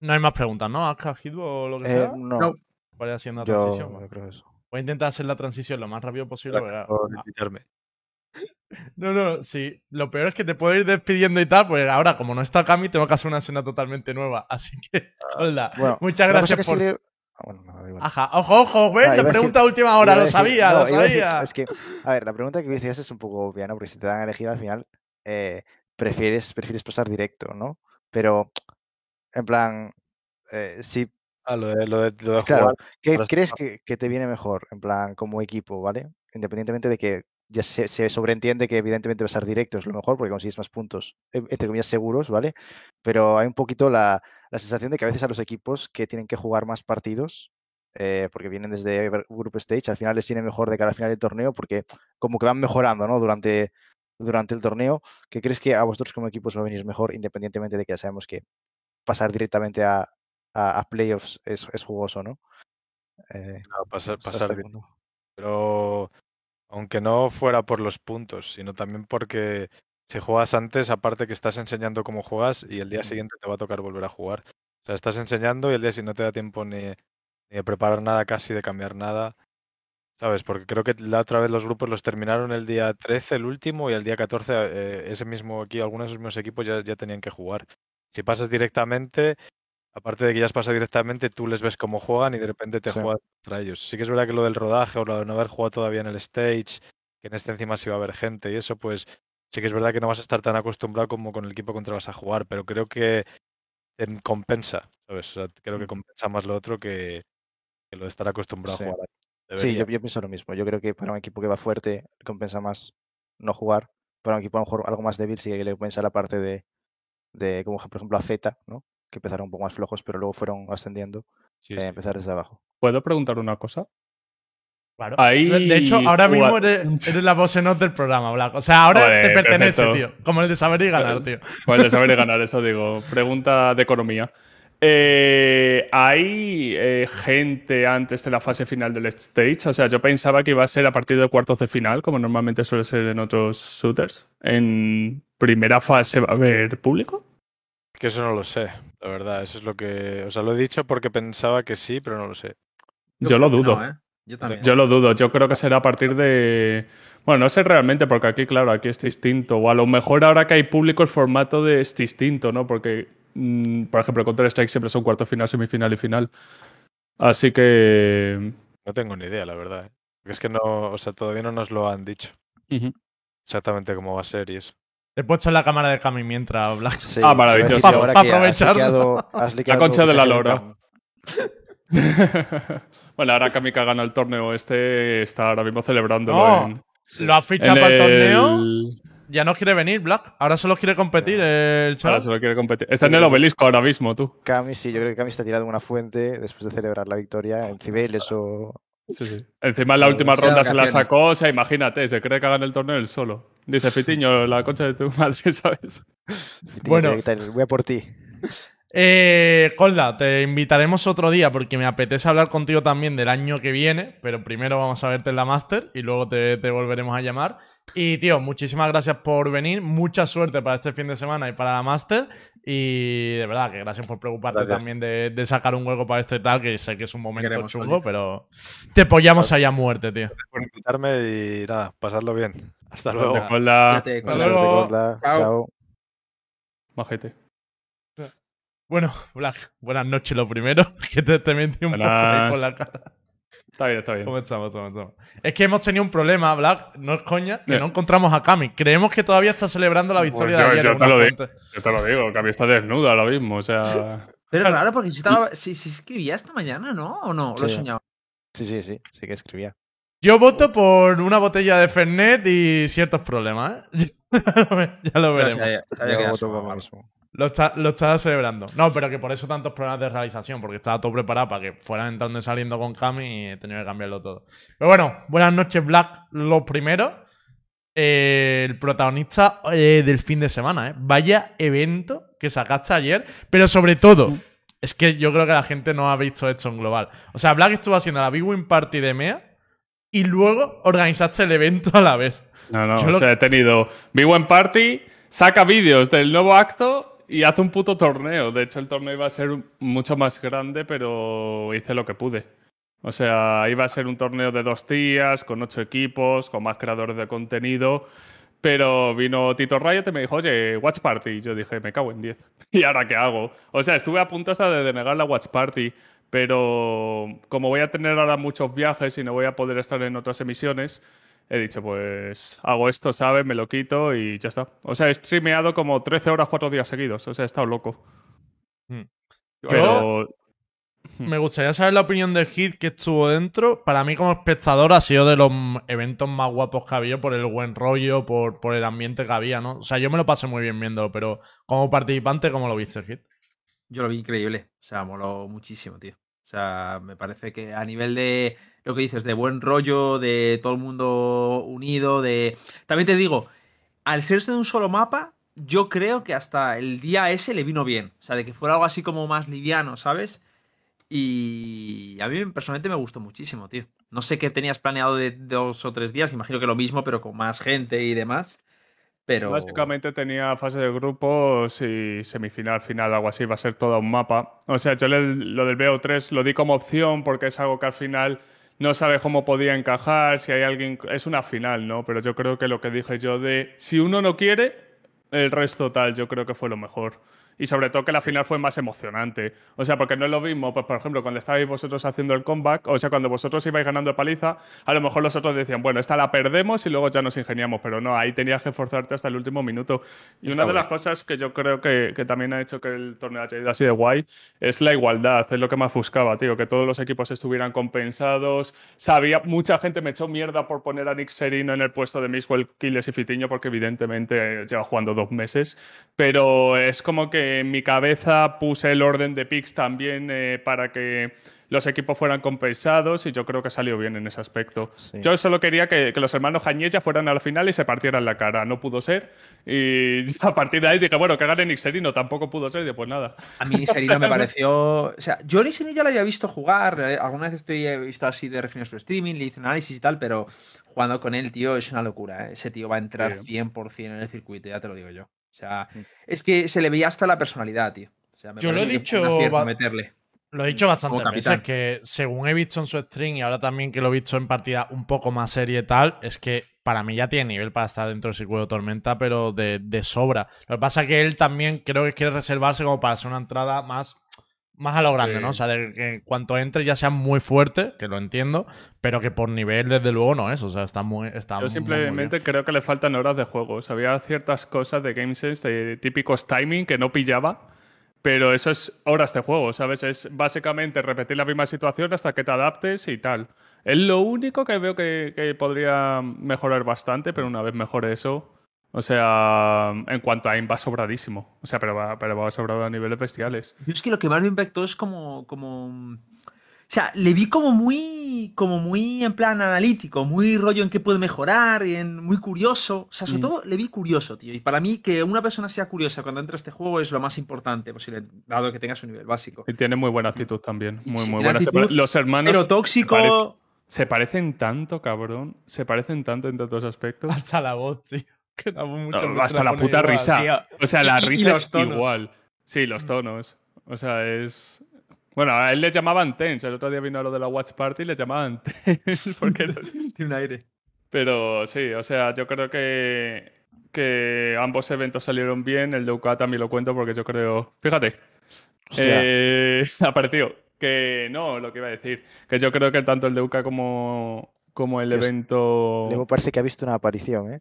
no hay más preguntas, ¿no? ¿Has cogido o lo que Eh, sea? no, No. Vaya haciendo la yo, transición. yo creo eso. Voy a intentar hacer la transición lo más rápido posible. Por ah. *laughs* No, no, sí. Lo peor es que te puedo ir despidiendo y tal, pues ahora, como no está Cami, tengo que hacer una escena totalmente nueva. Así que, hola. Bueno, Muchas gracias por. Ah, bueno, no, da igual. Ajá, ojo, ojo, güey, Ah, a decir- pregunta a última hora, lo decir- sabía, no, lo decir- sabía. es que, a ver, la pregunta que me decías es un poco obvia, ¿no? Porque si te dan a elegir al final, eh, prefieres, prefieres pasar directo, ¿no? Pero, en plan, eh, si, Ah, lo de, lo de, lo de claro, jugar. ¿qué crees que, que te viene mejor, en plan, como equipo, ¿vale? Independientemente de que ya se, se sobreentiende que evidentemente pasar directo es lo mejor porque consigues más puntos, entre comillas, seguros, ¿vale? Pero hay un poquito la, la sensación de que a veces a los equipos que tienen que jugar más partidos, eh, porque vienen desde Group Stage, al final les viene mejor de cara al final del torneo porque como que van mejorando, ¿no? Durante, durante el torneo. ¿Qué crees que a vosotros como equipos va a venir mejor, independientemente de que ya sabemos que pasar directamente a, a, a playoffs es, es jugoso, ¿no? Eh, no, pasar, pasar bien. Pero aunque no fuera por los puntos, sino también porque si juegas antes, aparte que estás enseñando cómo juegas y el día siguiente te va a tocar volver a jugar. O sea, estás enseñando y el día siguiente no te da tiempo ni, ni de preparar nada casi, de cambiar nada. ¿Sabes? Porque creo que la otra vez los grupos los terminaron el día 13, el último, y el día 14 eh, ese mismo aquí, algunos de esos mismos equipos ya, ya tenían que jugar. Si pasas directamente, aparte de que ya has pasado directamente, tú les ves cómo juegan y de repente te Sí. juegas contra ellos. Sí que es verdad que lo del rodaje o lo de no haber jugado todavía en el stage, que en este encima sí va a haber gente y eso, pues sí que es verdad que no vas a estar tan acostumbrado como con el equipo contra vas a jugar, pero creo que compensa, ¿sabes? O sea, creo que compensa más lo otro que, que lo de estar acostumbrado Sí. a jugar. Sí, yo, yo pienso lo mismo. Yo creo que para un equipo que va fuerte compensa más no jugar. Para un equipo a lo mejor algo más débil sí que le compensa la parte de, de como por ejemplo a Z, ¿no? Que empezaron un poco más flojos, pero luego fueron ascendiendo. Sí, eh, sí. empezar desde abajo. ¿Puedo preguntar una cosa? Claro. Ahí De hecho, ahora mismo eres, eres la voz en off del programa, Black. O sea, ahora te pertenece, perfecto. tío. Como el de saber y ganar, Pues- tío. Pues de saber y *laughs* ganar, eso digo. Pregunta de economía. Eh, ¿Hay eh, gente antes de la fase final del stage? O sea, yo pensaba que iba a ser a partir de cuartos de final, como normalmente suele ser en otros shooters. ¿En primera fase va a haber público? Que eso no lo sé, la verdad. Eso es lo que. O sea, lo he dicho porque pensaba que sí, pero no lo sé. Yo lo dudo. no, ¿eh? Yo también. Yo lo dudo. Yo creo que será a partir de. Bueno, no sé realmente, porque aquí, claro, aquí es distinto. O a lo mejor ahora que hay público, el formato de es distinto, ¿no? Porque, mm, por ejemplo, Counter-Strike siempre son cuarto final, semifinal y final. Así que. No tengo ni idea, la verdad. ¿eh? Porque es que no. O sea, todavía no nos lo han dicho exactamente cómo va a ser y eso. Te he puesto en la cámara de Cami mientras, Black. Sí, Ah, maravilloso. iba a decir ahora que has liqueado- has *laughs* liqueado concha de la lora. *laughs* Bueno, ahora Kamika gana el torneo este, está ahora mismo celebrándolo No, en. Lo has fichado para el torneo. Ya no quiere venir, Black. Ahora solo quiere competir el Ahora chaval. se lo quiere competir. Está en el obelisco ahora mismo, tú. Cami, sí, yo creo que Cami está tirado en una fuente después de celebrar la victoria en Cibeles o. Sí, sí. Encima en la última ronda se la sacó, o sea, imagínate, se cree que haga el torneo él solo. Dice Fitiño, la concha de tu *laughs* madre, ¿sabes? Bueno. Voy a por ti. Eh, Colda, te invitaremos otro día porque me apetece hablar contigo también del año que viene, pero primero vamos a verte en la Master y luego te, te volveremos a llamar. Y tío, muchísimas gracias por venir, mucha suerte para este fin de semana y para la Master. Y de verdad que gracias por preocuparte Gracias. también de, de sacar un hueco para esto y tal, que sé que es un momento Queremos, chungo, pero te apoyamos allá a muerte, tío. Por invitarme y nada, pasadlo bien. Hasta luego. Mucha Hasta suerte, luego. Chao. Chao. majete. Bueno, Black, buenas noches lo primero, *laughs* que te, te metí un poco ahí por la cara. Está bien, está bien. ¿Cómo estamos? Es que hemos tenido un problema, Black, no es coña, que Ya. no encontramos a Cami. Creemos que todavía está celebrando la victoria Pues yo- de ayer. yo te lo digo. Yo te lo digo, que a mí está desnuda ahora mismo, o sea. Pero es raro porque si, estaba, si, si escribía esta mañana, ¿no? ¿O no? Lo he Sí. soñado. Sí, sí, sí, sí que escribía. Yo voto por una botella de Fernet y ciertos problemas, ¿eh? *laughs* ya lo veremos. sabía- sabía Yo que era voto solo, por mismo. Lo, está, lo estaba celebrando. No, pero que por eso tantos problemas de realización, porque estaba todo preparado para que fueran entrando y saliendo con Cami y he tenido que cambiarlo todo. Pero bueno, buenas noches, Black. Lo primero, eh, el protagonista eh, del fin de semana, ¿eh? Vaya evento que sacaste ayer, pero sobre todo, es que yo creo que la gente no ha visto esto en global. O sea, Black estuvo haciendo la Big Win Party de MEA y luego organizaste el evento a la vez. No, no, Yo o lo- sea, he tenido Big One Party, saca vídeos del nuevo acto y hace un puto torneo. De hecho, el torneo iba a ser mucho más grande, pero hice lo que pude. O sea, iba a ser un torneo de dos días, con ocho equipos, con más creadores de contenido. Pero vino Tito Riot y me dijo, oye, Watch Party. Yo dije, me cago en 10. *laughs* ¿Y ahora qué hago? O sea, estuve a punto hasta de denegar la Watch Party. Pero como voy a tener ahora muchos viajes y no voy a poder estar en otras emisiones, he dicho, pues hago esto, ¿sabes? Me lo quito y ya está. O sea, he streameado como 13 horas, 4 días seguidos. O sea, he estado loco. Hmm. Pero Me gustaría saber la opinión de Hit que estuvo dentro. Para mí, como espectador, ha sido de los eventos más guapos que había por el buen rollo, por, por el ambiente que había, ¿no? O sea, yo me lo pasé muy bien viéndolo, pero como participante, ¿cómo lo viste, Hit? Yo lo vi increíble. O sea, moló muchísimo, tío. O sea, me parece que a nivel de lo que dices, de buen rollo, de todo el mundo unido, de. También te digo, al serse de un solo mapa, yo creo que hasta el día ese le vino bien. O sea, de que fuera algo así como más liviano, ¿sabes? Y a mí personalmente me gustó muchísimo, tío. No sé qué tenías planeado de dos o tres días, imagino que lo mismo, pero con más gente y demás. Pero. Básicamente tenía fase de grupos y semifinal, final, algo así. Va a ser todo un mapa. O sea, yo le- lo del BO3 lo di como opción porque es algo que al final no sabes cómo podía encajar, si hay alguien... Es una final, ¿no? Pero yo creo que lo que dije yo de si uno no quiere, el resto tal, yo creo que fue lo mejor. Y sobre todo que la final fue más emocionante. O sea, porque no es lo mismo, pues por ejemplo, cuando estabais vosotros haciendo el comeback, o sea, cuando vosotros ibais ganando paliza, a lo mejor los otros decían, bueno, esta la perdemos y luego ya nos ingeniamos, pero no, ahí tenías que esforzarte hasta el último minuto. Y una de las cosas que yo creo que, que también ha hecho que el torneo haya ido así de guay es la igualdad, es lo que más buscaba, tío, que todos los equipos estuvieran compensados. Sabía, mucha gente me echó mierda por poner a Nick Serino en el puesto de Mixwell, Killes y Fitiño, porque evidentemente lleva jugando dos meses, pero es como que en mi cabeza puse el orden de picks también eh, para que los equipos fueran compensados y yo creo que salió bien en ese aspecto. Sí. Yo solo quería que, que los hermanos Jañez ya fueran a la final y se partieran la cara. No pudo ser. Y *laughs* a partir de ahí dije, bueno, que gane Nixerino. Tampoco pudo ser. Y pues nada. A mí Serino me *laughs* pareció. O sea, yo a Serino ya lo había visto jugar. eh, Alguna vez estoy he visto así de refinar su streaming, le hice análisis y tal, pero jugando con él, tío, es una locura. ¿eh? Ese tío va a entrar Sí. 100% en el circuito, ya te lo digo yo. O sea, Mm. es que se le veía hasta la personalidad, tío. O sea, me Yo lo he dicho meterle. Lo he dicho bastantes Como veces, que según he visto en su stream y ahora también que lo he visto en partida un poco más serie y tal, es que para mí ya tiene nivel para estar dentro del circuito de tormenta, pero de, de sobra. Lo que pasa es que él también creo que quiere reservarse como para hacer una entrada más, más a lo grande, Sí. ¿no? O sea, de que en cuanto entre ya sea muy fuerte, que lo entiendo, pero que por nivel desde luego no es. O sea, está muy... Está Yo muy simplemente creo que le faltan horas de juego. O sea, había ciertas cosas de GameSense, de típicos timing que no pillaba. Pero eso es horas de juego, ¿sabes? Es básicamente repetir la misma situación hasta que te adaptes y tal. Es lo único que veo que, que podría mejorar bastante, pero una vez mejore eso. O sea, en cuanto a aim va sobradísimo. O sea, pero va, pero va sobrado a niveles bestiales. Yo es que lo que más me impactó es como. como... O sea, le vi como muy. como muy en plan analítico, muy rollo en qué puede mejorar, y en, muy curioso. O sea, sobre Mm. todo le vi curioso, tío. Y para mí, que una persona sea curiosa cuando entra a este juego es lo más importante posible, dado que tenga su nivel básico. Y tiene muy buena actitud también. Muy, sí, muy buena. Actitud, Los hermanos Pero tóxico. se parecen tanto, cabrón. Se parecen tanto en tantos aspectos. Hasta la voz, tío. Que mucho No, hasta la puta igual. risa. tío. O sea, la Y- y- y risa los es tonos. igual. Sí, los tonos. O sea, es. Bueno, a él le llamaban Tense. El otro día vino a lo de la Watch Party y le llamaban *laughs* Tense. Porque *laughs* Tiene un aire. Pero sí, o sea, yo creo que, que ambos eventos salieron bien. El de UK también lo cuento porque yo creo. Fíjate, eh, *laughs* apareció. Que no, lo que iba a decir. Que yo creo que tanto el de UK como, como el Dios, evento. Lemo parece que ha visto una aparición, ¿eh?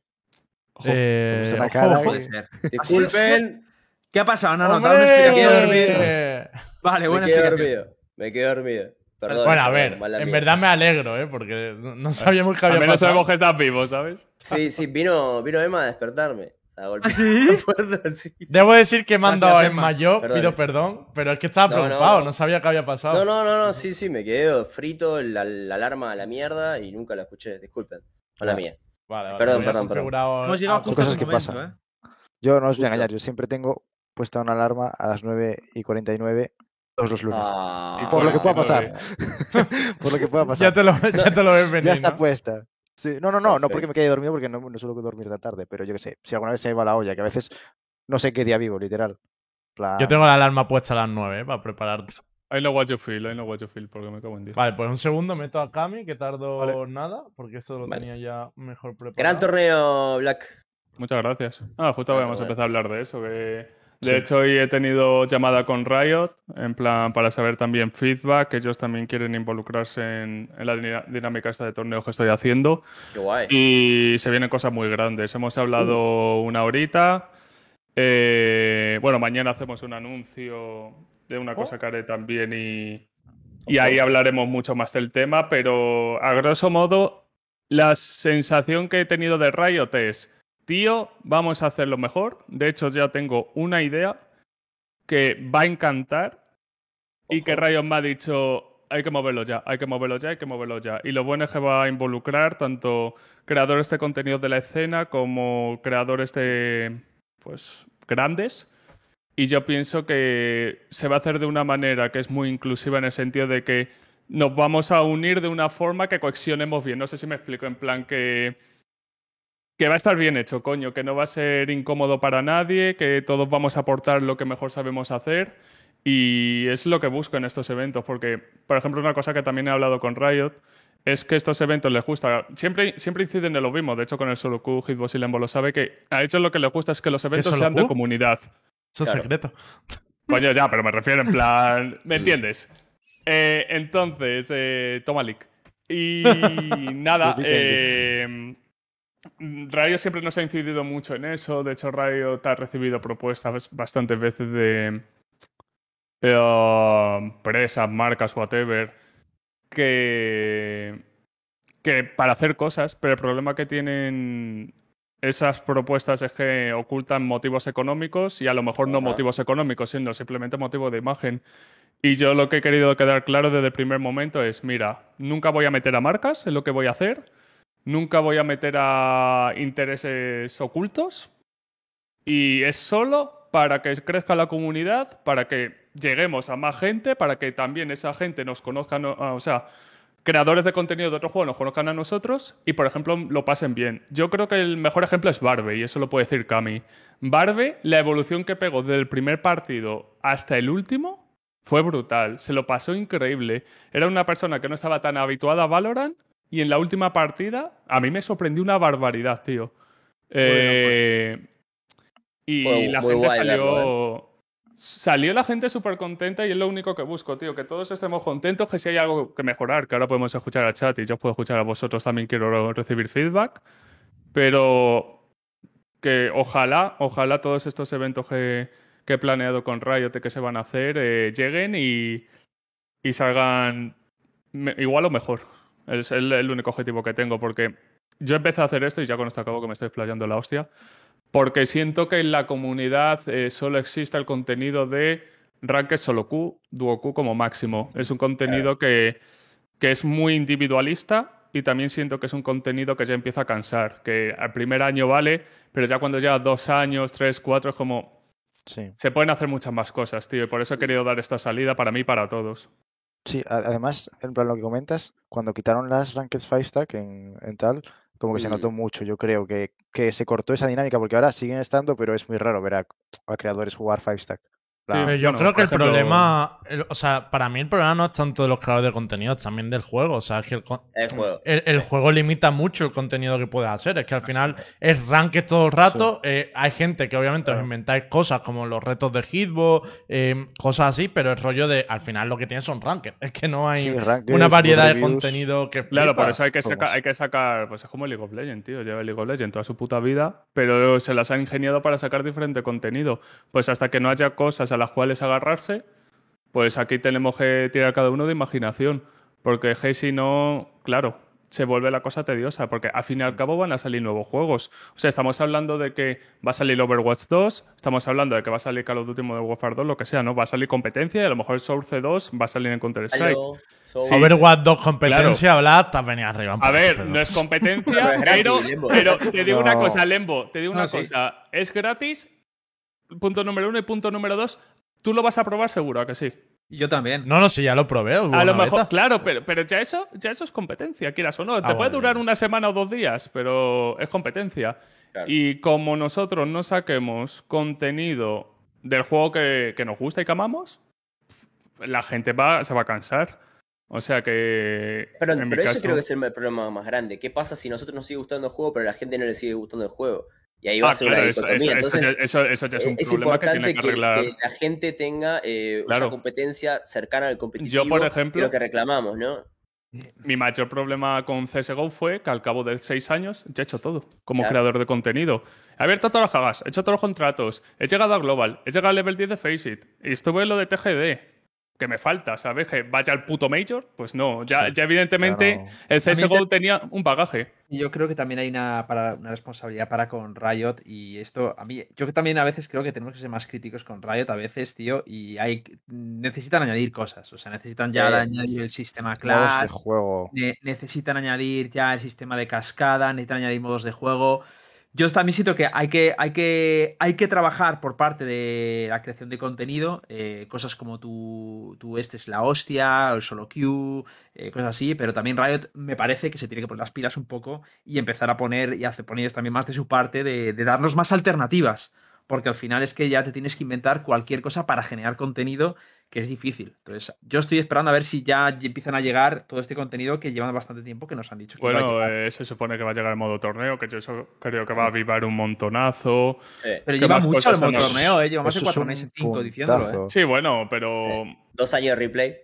Ojo, Eh, Pues ojo, cara ojo. Que-. Disculpen, ¿Qué ha pasado? No, no, Me quedé dormido. Vale, me buena quedé explicación. dormido. Me quedé dormido. Perdón, Bueno, a ver, en mía. verdad me alegro, ¿eh? Porque no sabíamos que Al había menos pasado. sabemos que estás vivo, ¿sabes? Sí, sí, vino, vino Emma a despertarme. A golpear ¿Ah, sí? la puerta, *laughs* sí, sí. Debo decir que me han dado Gracias, en Emma. mayo, Perdón. pido perdón, pero es que estaba No, preocupado, no, no. sabía qué había pasado. No, no, no, no, sí, sí, me quedé frito, la, la alarma a la mierda y nunca la escuché. Disculpen. Ah. mía. Vale, vale, Perdón, había perdón, perdón. configurado Hemos llegado justo cosas en que el momento, pasan. ¿eh? Yo no os voy a engañar, yo siempre tengo puesta una alarma a las 9 y 49 todos los lunes. Ah, *laughs* *laughs* Por lo que pueda *laughs* no, pasar. Por lo que pueda pasar. Ya te lo, ya te lo ves venir, Ya está ¿no? puesta. Sí, No, no, no, no porque me quede dormido, porque no, no suelo dormir tan tarde, pero yo qué sé, si alguna vez se me va la olla, que a veces no sé qué día vivo, literal. Plan- Yo tengo la alarma puesta a las 9, ¿eh? Para prepararte. I know what you feel, I know what you feel, porque me cago en Dios. Vale, pues un segundo, meto a Cami, que tardo Vale. nada, porque esto lo Vale. tenía ya mejor preparado. Gran torneo, Black. Muchas gracias. Ah, justo Nada, habíamos bueno. empezado a hablar de eso. Que... De Sí. hecho, hoy he tenido llamada con Riot, en plan, para saber también feedback. Ellos también quieren involucrarse en, en la dinámica esta de torneo que estoy haciendo. Qué guay. Y se vienen cosas muy grandes. Hemos Uh. hablado una horita. Eh, bueno, mañana hacemos un anuncio de una cosa que haré también y, y ahí hablaremos mucho más del tema, pero a grosso modo, la sensación que he tenido de Riot es, tío, vamos a hacerlo mejor. De hecho, ya tengo una idea que va a encantar y que. Riot me ha dicho, hay que moverlo ya, hay que moverlo ya, hay que moverlo ya. Y lo bueno es que va a involucrar tanto creadores de contenido de la escena como creadores de, pues, grandes. Y yo pienso que se va a hacer de una manera que es muy inclusiva en el sentido de que nos vamos a unir de una forma que coexionemos bien. No sé si me explico, en plan que, que va a estar bien hecho, coño, que no va a ser incómodo para nadie, que todos vamos a aportar lo que mejor sabemos hacer. Y es lo que busco en estos eventos, porque, por ejemplo, una cosa que también he hablado con Riot es que estos eventos les gusta. Siempre, siempre inciden en lo mismo. De hecho, con el Solo Q, Hitbox y Lembo lo sabe que a ellos lo que les gusta es que los eventos sean de comunidad. Eso es secreto. Coño, ya, pero me refiero en plan. *laughs* ¿Me entiendes? Eh, entonces, eh, toma leak. Y *laughs* nada, eh, Rayo siempre nos ha incidido mucho en eso. De hecho, Rayo te ha recibido propuestas bastantes veces de eh, empresas, marcas, whatever, que, que para hacer cosas, pero el problema que tienen esas propuestas es que ocultan motivos económicos y a lo mejor no Ajá. motivos económicos, sino simplemente motivos de imagen. Y yo lo que he querido quedar claro desde el primer momento es, mira, nunca voy a meter a marcas en lo que voy a hacer, nunca voy a meter a intereses ocultos y es solo para que crezca la comunidad, para que lleguemos a más gente, para que también esa gente nos conozca, no- ah, o sea, creadores de contenido de otro juego nos conozcan a nosotros y, por ejemplo, lo pasen bien. Yo creo que el mejor ejemplo es Barbe, y eso lo puede decir Cami. Barbe, la evolución que pegó desde el primer partido hasta el último fue brutal. Se lo pasó increíble. Era una persona que no estaba tan habituada a Valorant y en la última partida a mí me sorprendió una barbaridad, tío. Eh, y la gente salió... verlo, Salió la gente súper contenta y es lo único que busco, tío, que todos estemos contentos, que si hay algo que mejorar, que ahora podemos escuchar al chat y yo puedo escuchar a vosotros, también quiero recibir feedback, pero que ojalá, ojalá todos estos eventos que, que he planeado con Riot que se van a hacer eh, lleguen y, y salgan me- igual o mejor. Es el, el único objetivo que tengo, porque yo empecé a hacer esto y ya con esto acabo que me estoy explayando la hostia. Porque siento que en la comunidad eh, solo existe el contenido de Ranked Solo Q, Duo Q como máximo. Es un contenido que, que es muy individualista y también siento que es un contenido que ya empieza a cansar. Que al primer año vale, pero ya cuando ya dos años, tres, cuatro, es como. Sí. Se pueden hacer muchas más cosas, tío. Y por eso he querido dar esta salida para mí y para todos. Sí, además, en plan lo que comentas, cuando quitaron las Ranked 5 Stack en, en tal, como que se notó mucho, yo creo, que, que se cortó esa dinámica, porque ahora siguen estando, pero es muy raro ver a, a creadores jugar 5 Stack. Yo bueno, creo que el ejemplo- problema, el- o sea, para mí el problema no es tanto de los creadores de contenido, es también del juego. O sea, es que el, El juego. el- el juego limita mucho el contenido que puedes hacer. Es que al final es ranked todo el rato. eh, hay gente que obviamente os inventáis cosas como los retos de Hitbox, eh, cosas así, pero el rollo de al final lo que tienes son ranked. *laughs* Es que no hay sí, rankeds, una variedad de reviews, contenido que Claro, por eso hay que, saca- hay que sacar, pues es como League of Legends, tío, lleva League of Legends toda su puta vida, pero se las ha ingeniado para sacar diferente contenido. Pues hasta que no haya cosas a las cuales agarrarse, pues aquí tenemos que tirar cada uno de imaginación, porque hey, si no, claro, se vuelve la cosa tediosa, porque al fin y al cabo van a salir nuevos juegos. O sea, estamos hablando de que va a salir Overwatch 2, estamos hablando de que va a salir Call of Duty Modern Warfare 2, lo que sea, ¿no? Va a salir competencia y a lo mejor Source 2 va a salir en Counter-Strike. Sí. Overwatch 2 competencia, Vlad, te has venido arriba. A ver, pero- no es competencia, *laughs* Pero te digo una cosa, Lembo, te digo una No, sí. cosa. Es gratis, punto número uno, y punto número dos, tú lo vas a probar seguro, ¿a que sí? Yo también. No, no, si ya lo probé. A lo mejor, beta. claro, pero, pero ya, eso, ya eso es competencia, quieras o no. te Ah, puede vale, durar una semana o dos días, pero es competencia. Claro. Y como nosotros no saquemos contenido del juego que, que nos gusta y que amamos, la gente va, se va a cansar. O sea que. Pero, caso- creo que es el problema más grande. ¿Qué pasa si a nosotros nos sigue gustando el juego, pero a la gente no le sigue gustando el juego? Y ahí va Ah, a ser claro, una eso, dicotomía. eso- eso Entonces, ya- eso- eso ya es un es problema que importante tiene que arreglar. que la gente tenga eh, Claro. una competencia cercana al competitivo. Yo, por ejemplo- que lo que reclamamos, ¿no? Mi mayor problema con CSGO fue que al cabo de seis años ya he hecho todo como Claro. creador de contenido. He abierto todas las cagas, he hecho todos los contratos, he llegado a Global, he llegado al level 10 de Faceit y estuve en lo de TGD. Que me falta, ¿sabes? Que vaya al puto Major. Pues no, ya, Sí, ya evidentemente claro. el CSGO tenía un bagaje. Yo creo que también hay una, para, una responsabilidad para con Riot y esto a mí, yo también a veces creo que tenemos que ser más críticos con Riot a veces, tío, y hay necesitan añadir cosas, o sea, necesitan ya Sí. añadir el sistema Modos de class, juego. ne- necesitan añadir ya el sistema de cascada, necesitan añadir modos de juego. Yo también siento que hay que, hay que, hay que trabajar por parte de la creación de contenido, eh, cosas como tu, tu este es la hostia, el solo queue, eh, cosas así, pero también Riot me parece que se tiene que poner las pilas un poco y empezar a poner y hacer poner también más de su parte de, de darnos más alternativas. Porque al final es que ya te tienes que inventar cualquier cosa para generar contenido que es difícil. Entonces, yo estoy esperando a ver si ya empiezan a llegar todo este contenido que llevan bastante tiempo que nos han dicho que a Bueno, eh, se supone que va a llegar el modo torneo, que yo eso creo que va a avivar un montonazo. Eh, Pero ¿qué lleva mucho el modo torneo, ¿eh? Lleva más de cuatro meses, cinco diciéndolo, ¿eh? Sí, bueno, pero dos años de replay.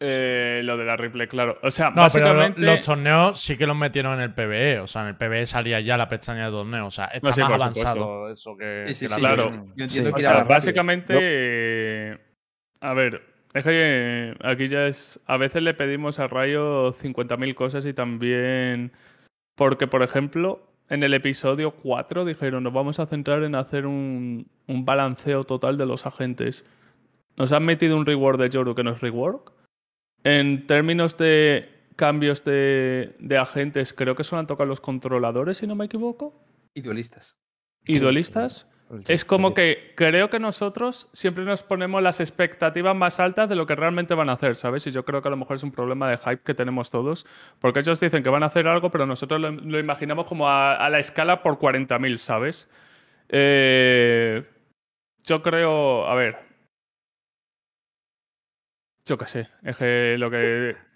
eh, lo de la replay, claro. O sea, No, pero lo- básicamente... los torneos sí que los metieron en el PvE. O sea, en el PvE salía ya la pestaña de torneo. O sea, está No, sí, más avanzado eso que, Sí, sí, que la sí, claro. Yo, entiendo Sí. que O sea, básicamente, Yo- a ver, es que eh, aquí ya es, a veces le pedimos a Rayo 50.000 cosas y también, porque por ejemplo, en el episodio 4 dijeron, nos vamos a centrar en hacer un, un balanceo total de los agentes. Nos han metido un reward de Yoru que no es rework. En términos de cambios de, de agentes, creo que solo han tocado los controladores, si no me equivoco. Y duelistas. Y Sí. duelistas. Es como que creo que nosotros siempre nos ponemos las expectativas más altas de lo que realmente van a hacer, ¿sabes? Y yo creo que a lo mejor es un problema de hype que tenemos todos, porque ellos dicen que van a hacer algo, pero nosotros lo, lo imaginamos como a, a la escala por 40.000, ¿sabes? Eh, yo creo, a ver, yo qué sé, es que lo que...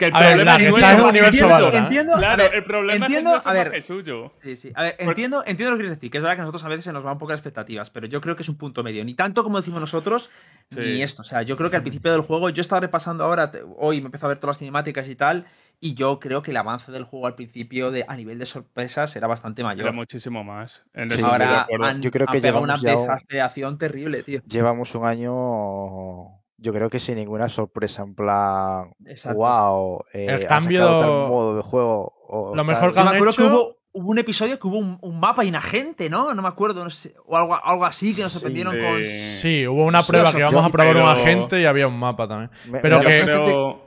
Que el A ver, problema es un universo entiendo, entiendo, a Claro, ver, el problema entiendo, es a no es ver, que suyo. Sí, sí. A ver, entiendo, entiendo lo que quieres decir, que es verdad que a nosotros a veces se nos van un poco las expectativas, pero yo creo que es un punto medio. Ni tanto como decimos nosotros, Sí. ni esto. O sea, yo creo que al principio del juego, yo estaba repasando ahora, hoy me empezó a ver todas las cinemáticas y tal, y yo creo que el avance del juego al principio, de, a nivel de sorpresas, era bastante mayor. Era muchísimo más. En Sí, ahora han, Yo creo han que una llevamos ya un- desaceleración terrible, tío. Llevamos un año, yo creo que sin ninguna sorpresa, en plan, Exacto. wow, eh, El han cambio- tal modo de juego. o Lo tal". mejor que han me acuerdo que hubo, hubo un episodio que hubo un, un mapa inagente, ¿no? No me acuerdo, no sé, o algo, algo así que nos sorprendieron Sí. con... Sí, hubo una prueba que íbamos yo- a probar un pero- agente y había un mapa también. Me- pero me que- creo,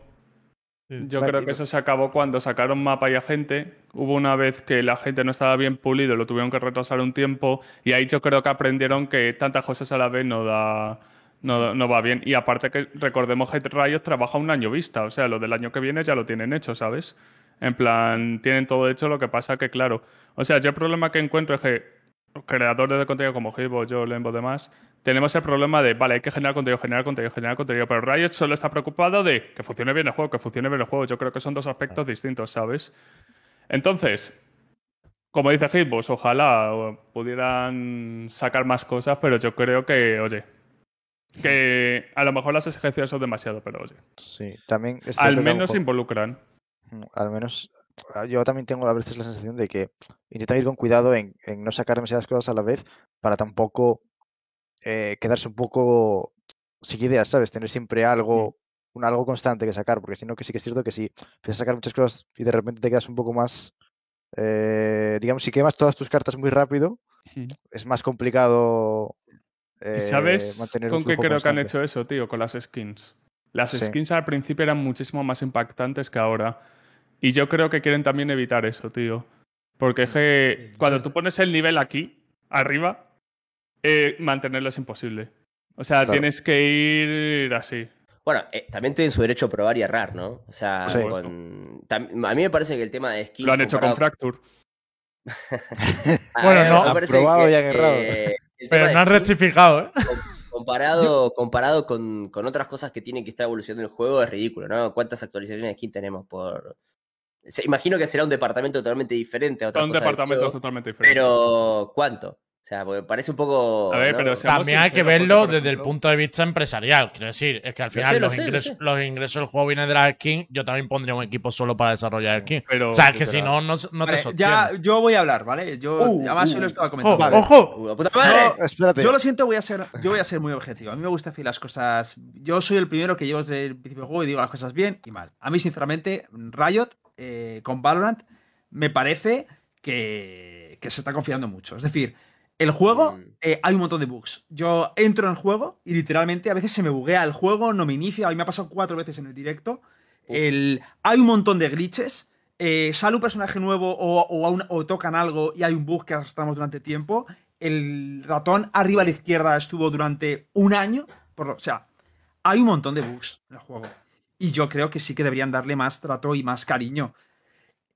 yo creo que eso se acabó cuando sacaron mapa y agente. Hubo una vez que la gente no estaba bien pulido, lo tuvieron que retrasar un tiempo y ahí yo creo que aprendieron que tantas cosas a la vez no da no, no va bien. Y aparte que recordemos que Riot trabaja un año vista, o sea, lo del año que viene ya lo tienen hecho, ¿sabes? En plan, tienen todo hecho, lo que pasa que, claro, o sea, yo el problema que encuentro es que creadores de contenido como Gibo, yo, Lembo, demás, tenemos el problema de, vale, hay que generar contenido, generar contenido, generar contenido, pero Riot solo está preocupado de que funcione bien el juego, que funcione bien el juego. Yo creo que son dos aspectos distintos, ¿sabes? Entonces, como dice Hitbox, ojalá o, pudieran sacar más cosas, pero yo creo que, oye, que a lo mejor las exigencias son demasiado, pero oye, Sí, también es al menos involucran. Mm, Al menos ah, yo también tengo a veces la sensación de que intentan ir con cuidado en, en no sacar demasiadas cosas a la vez para tampoco eh, quedarse un poco sin ideas, ¿sabes? Tener siempre algo, un algo constante que sacar, porque si no, que sí que es cierto que si empiezas a sacar muchas cosas y de repente te quedas un poco más, eh, digamos, si quemas todas tus cartas muy rápido, Ujú. es más complicado ¿Y eh, sabes mantener con qué creo que han hecho eso, tío? Con las skins. Las Sí. skins al principio eran muchísimo más impactantes que ahora. Y yo creo que quieren también evitar eso, tío. Porque es que cuando tú pones el nivel aquí, arriba, eh, mantenerlo es imposible. O sea, Claro. tienes que ir así. Bueno, eh, también tienen su derecho a probar y errar, ¿no? O sea, Sí. con... a mí me parece que el tema de skins. Lo han hecho con Fracture. *laughs* Bueno, no. Han probado que, y han errado. eh, Pero no han rectificado, ¿eh? Comparado, comparado con, con otras cosas que tienen que estar evolucionando el juego, es ridículo, ¿no? ¿Cuántas actualizaciones de skin tenemos por. Se- imagino que será un departamento totalmente diferente a otra Son cosa del departamentos juego, totalmente diferentes. Pero, ¿cuánto? O sea, porque parece un poco. A ver, ¿no? pero También hay que verlo desde el punto de vista empresarial. Quiero decir, es que al Lo final sé, lo los, sé, lo ingresos, sé. los ingresos del juego vienen de la skin. Yo también pondría un equipo solo para desarrollar skin. Pero, O sea, es que si no, no, no te Vale, sostienes. ya, yo voy a hablar, ¿vale? Yo, Uh, además, uh. lo estaba ¡Ojo! comentando. Vale. ¡Ojo! Uh, la puta madre. No, Espérate. Yo lo siento, voy a ser, yo voy a ser muy objetivo. A mí me gusta decir las cosas. Yo soy el primero que llevo desde el principio del juego y digo las cosas bien y mal. A mí, sinceramente, Riot eh, con Valorant me parece que, que se está confiando mucho. Es decir, el juego, Mm. eh, hay un montón de bugs. Yo entro en el juego y literalmente a veces se me buguea el juego, no me inicia. A mí me ha pasado cuatro veces en el directo. El, hay un montón de glitches. eh, sale un personaje nuevo o, un- o tocan algo y hay un bug que arrastramos durante tiempo. El ratón arriba a la izquierda estuvo durante un año. Por, lo- o sea, hay un montón de bugs en el juego. Y yo creo que sí que deberían darle más trato y más cariño.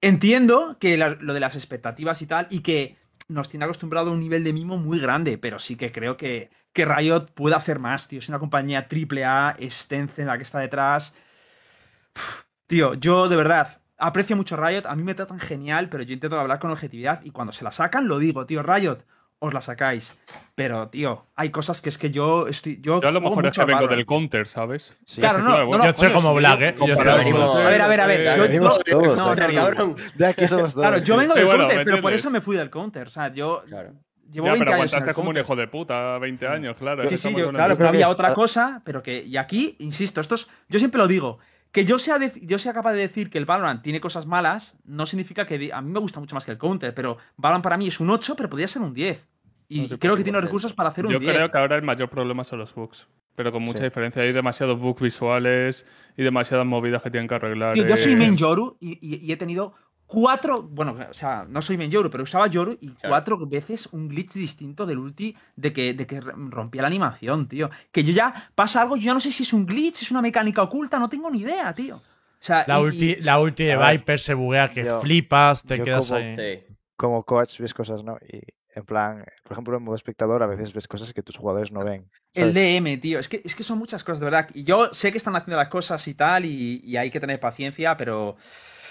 Entiendo que la- lo de las expectativas y tal, y que nos tiene acostumbrado a un nivel de mimo muy grande, pero sí que creo que, que Riot pueda hacer más, tío. Es una compañía triple A, es Tencent la que está detrás. Tío, yo de verdad aprecio mucho Riot, a mí me tratan genial, pero yo intento hablar con objetividad y cuando se la sacan lo digo, tío, Riot, os la sacáis. Pero, tío, hay cosas que es que yo estoy. Yo, Yo a lo mejor es que vengo Valorant. del counter, ¿sabes? Sí. Claro, no, no, no, yo soy como sí, Black, ¿eh? Yo soy como. A ver, a ver, a ver. Claro, yo- yo- todos, no, no, cabrón. De aquí somos todos. Claro, yo sí. vengo Sí, del bueno, counter, ¿me pero por eso me fui del counter. O sea, yo Claro. llevo Ya, 20 pero años aguantaste como un hijo de puta, 20 años, claro. Sí, sí, estamos yo, claro, pero había otra cosa, pero que. Y aquí, insisto, estos. Yo siempre lo digo. Que yo sea, de- yo sea capaz de decir que el Valorant tiene cosas malas, no significa que. A mí me gusta mucho más que el Counter, pero Valorant para mí es un 8, pero podría ser un 10. Y No sé, creo que tiene 100%. recursos para hacer un Yo 10. creo que ahora el mayor problema son los bugs. Pero con mucha Sí. diferencia. Hay demasiados bugs visuales y demasiadas movidas que tienen que arreglar. Tío, yo soy y, y- y he tenido cuatro. Bueno, o sea, no soy main Yoru, pero usaba Yoru y Claro. cuatro veces un glitch distinto del ulti de que, de que rompía la animación, tío. Que yo ya pasa algo, yo ya no sé si es un glitch, es una mecánica oculta, no tengo ni idea, tío. O sea, La y- ulti, y- la ulti de Viper se buguea que yo- flipas, te quedas como- ahí. Sí. Como coach ves cosas, ¿no? Y en plan, por ejemplo, en modo espectador a veces ves cosas que tus jugadores no ven. El. DM, tío. Es que, es que son muchas cosas, de verdad. Y yo sé que están haciendo las cosas y tal, y, y hay que tener paciencia, pero.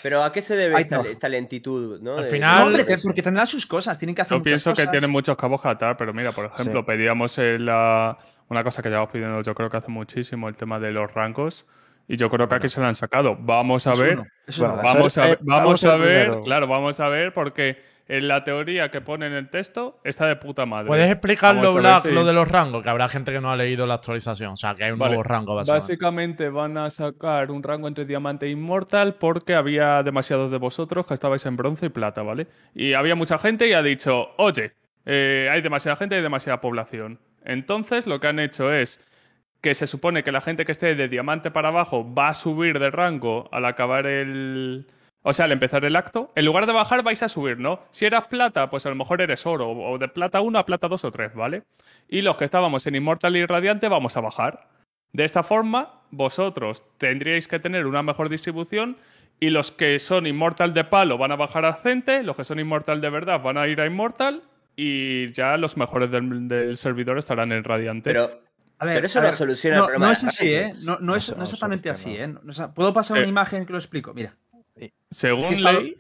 Pero ¿a qué se debe esta, no. esta lentitud? ¿no? Al final- No, hombre, te- porque tendrán sus cosas, tienen que hacer Yo muchas pienso que cosas. tienen muchos cabos que atar, pero mira, por ejemplo, Sí. pedíamos la- una cosa que llevamos pidiendo yo creo que hace muchísimo, el tema de los rangos. Y yo creo que aquí se lo han sacado. Vamos a Es ver. uno, es Bueno. Vamos a ver, vamos vamos a ver, claro, vamos a ver, porque en la teoría que pone en el texto está de puta madre. ¿Puedes explicarlo, Black, si- lo de los rangos? Que habrá gente que no ha leído la actualización. O sea, que hay un Vale, nuevo rango, básicamente. Básicamente van a sacar un rango entre diamante e inmortal porque había demasiados de vosotros que estabais en bronce y plata, ¿vale? Y había mucha gente y ha dicho, oye, eh, hay demasiada gente y demasiada población. Entonces lo que han hecho es que se supone que la gente que esté de diamante para abajo va a subir de rango al acabar el... O sea, al empezar el acto, en lugar de bajar vais a subir, ¿no? Si eras plata, pues a lo mejor eres oro, o de plata 1 a plata 2 o 3, ¿vale? Y los que estábamos en Inmortal y Radiante vamos a bajar. De esta forma, vosotros tendríais que tener una mejor distribución y los que son Inmortal de palo van a bajar a Ascente, los que son Inmortal de verdad van a ir a Inmortal y ya los mejores del, del servidor estarán en Radiante. Pero, A ver, pero eso a no soluciona el no, problema no de es así, ¿eh? No, no No es, no no exactamente así. ¿eh? O sea, Puedo pasar Sí. una imagen que lo explico. Mira. Según es que está- ley,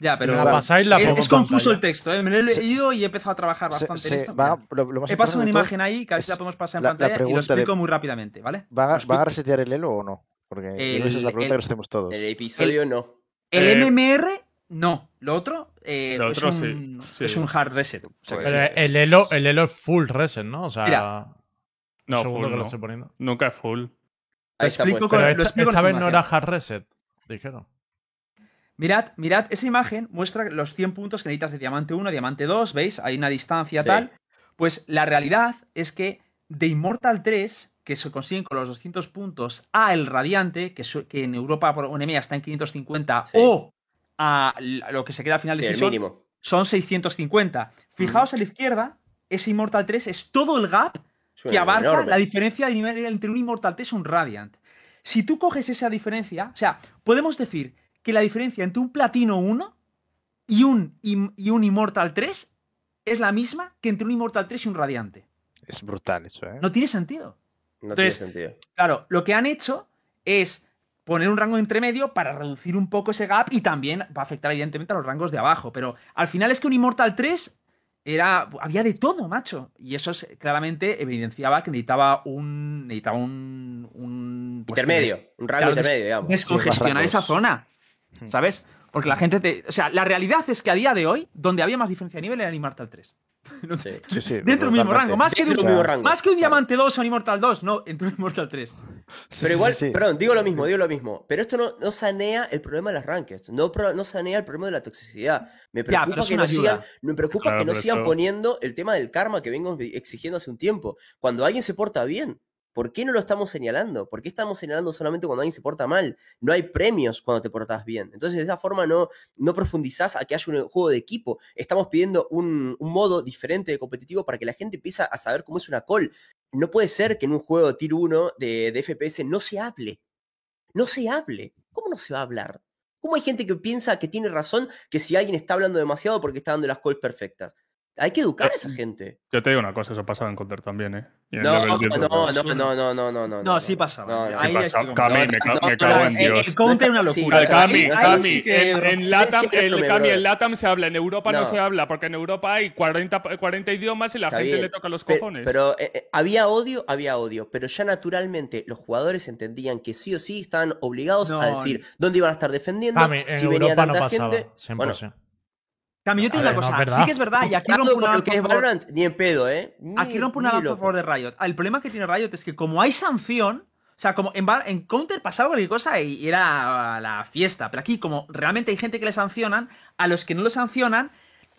Ya, pero. La pasáis, la es, pongo es confuso el texto, ¿eh? Me lo he leído y he empezado a trabajar Se- bastante se en esto. va- lo, lo más He pasado una imagen ahí, que a ver si la es podemos pasar en la- la pantalla y lo pregunta de- explico muy rápidamente, ¿vale? ¿Van Lo a, explico. ¿Van a resetear el elo o no? Porque que esa es la El- pregunta el- que nos hacemos todos. El episodio no. El Eh, MMR, no. Lo otro, eh, Lo es, otro un, sí, sí. es un hard reset. O sea, Pues Pero sí. el elo, el elo es full reset, ¿no? O sea, Mira. no, full que lo no. estoy poniendo. nunca es full. Ahí está explico con- Pero lo esta, explico esta vez no era hard reset, dijeron. Mirad, mirad, esa imagen muestra los 100 puntos que necesitas de diamante 1, diamante 2, ¿veis? Hay una distancia Sí. tal. Pues la realidad es que de Immortal 3, que se consiguen con los 200 puntos, a el Radiante, que, su- que en Europa por un EMEA está en 550, Sí. o a lo que se queda al final Sí, de el season, mínimo. son 650. Fijaos a la izquierda, ese Immortal 3 es todo el gap que abarca enorme. la diferencia de nivel entre un Immortal 3 y un Radiant. Si tú coges esa diferencia, o sea, podemos decir que la diferencia entre un Platino 1 y un, y un Immortal 3 es la misma que entre un Immortal 3 y un Radiante. Es brutal eso, ¿eh? No tiene sentido. No Entonces, tiene sentido. Claro, lo que han hecho es poner un rango entre medio para reducir un poco ese gap y también va a afectar evidentemente a los rangos de abajo. Pero al final es que un Immortal 3 era. había de todo, macho. Y eso es- claramente evidenciaba que necesitaba un. necesitaba un. un pues, intermedio. Un rango claro, intermedio, digamos. descongestionar esa zona. ¿Sabes? Porque la gente te. O sea, la realidad es que a día de hoy, donde había más diferencia de nivel era en Immortal 3. Sí. Sí, sí. Dentro del mismo rango. Más que, de Dentro un, rango. más que un Claro. Diamante 2 o un Immortal 2. No, entre un Immortal 3. Sí, Pero igual, sí. perdón, digo lo mismo, digo lo mismo. Pero esto no, no sanea el problema de las rankings. No, no sanea el problema de la toxicidad. Me preocupa que no sigan, me preocupa Claro, que no sigan esto- poniendo el tema del karma que vengo exigiendo hace un tiempo. Cuando alguien se porta bien, ¿por qué no lo estamos señalando? ¿Por qué estamos señalando solamente cuando alguien se porta mal? No hay premios cuando te portas bien. Entonces, de esa forma no, no profundizás a que haya un juego de equipo. Estamos pidiendo un, modo diferente de competitivo para que la gente empiece a saber cómo es una call. No puede ser que en un juego Tier 1 de, de FPS no se hable. No se hable. ¿Cómo no se va a hablar? ¿Cómo hay gente que piensa que tiene razón que si alguien está hablando demasiado porque está dando las calls perfectas? Hay que educar a esa gente. Yo te digo una cosa, eso pasaba en Counter también, ¿eh? No, no, 10, no, no, no, no, no, no, no. No, sí pasaba. No, no. Cami, me, cago en eh, Dios. El counter es una locura. Cami, Cami, en, Latam, se habla, en Europa no. Se habla, porque en Europa hay 40, 40 idiomas y la gente le toca los cojones. Pero, eh, eh, había odio, había odio, pero ya naturalmente los jugadores entendían que sí o sí estaban obligados a decir dónde iban a estar defendiendo, Cami, en si venía Europa no tanta pasaba. gente. 100%. Cami, yo te digo una no cosa. sí que es verdad, y aquí rompo una que es favor- Valorant, ni en pedo, ¿eh? Ni- Aquí rompo una lanza a favor de Riot. El problema que tiene Riot es que como hay sanción, o sea, como en, Counter pasaba cualquier cosa y y era la fiesta, pero aquí como realmente hay gente que le sancionan, a los que no lo sancionan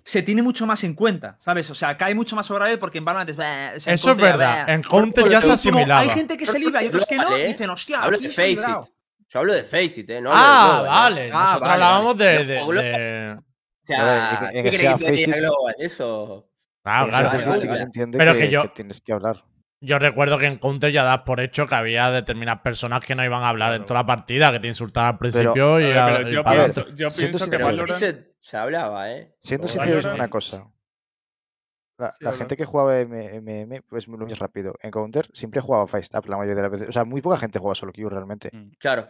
se tiene mucho más en cuenta, ¿sabes? O sea, cae mucho más sobre Riot porque en Valorant es... "Bah", o sea, en Eso es verdad. "Bah". En Counter Por- ya se Como asimilaba. hay gente que se libra y otros que no, Global, ¿eh? dicen, hostia, Hablo aquí de se ha Face librado. It. Yo hablo de Face It, ¿eh? No hablo Ah, vale. Ah, Nosotros vale, hablábamos vale. de, No, sea, ¿qué que sea que te Global? Eso. Ah, claro. se se entiende Pero que, que yo- que tienes que hablar. Yo recuerdo que en Counter ya das por hecho que había determinadas personas que no iban a hablar en Claro. toda la partida, que te insultaban al principio y ver, a- pero y yo para ver, pienso, yo pienso que Valorant... It se hablaba, ¿eh? Siendo sincero, es una cosa. La, Sí, la habla. gente que jugaba MM, pues muy rápido. En Counter siempre jugaba Face Up la mayoría de las veces. O sea, muy poca gente juega solo Q realmente. Claro.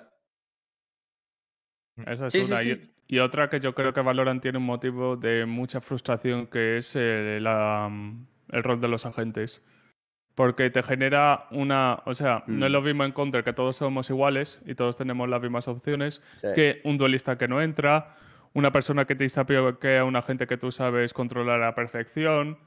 Eso es Sí, una. sí. Y, y otra que yo creo que Valorant tiene un motivo de mucha frustración que es eh, la, mm, el rol de los agentes. Porque te genera una. O sea, no es Mm. lo mismo en Counter que todos somos iguales y todos tenemos las mismas opciones que un duelista que no entra, una persona que te que a un agente que tú sabes controlar a la perfección.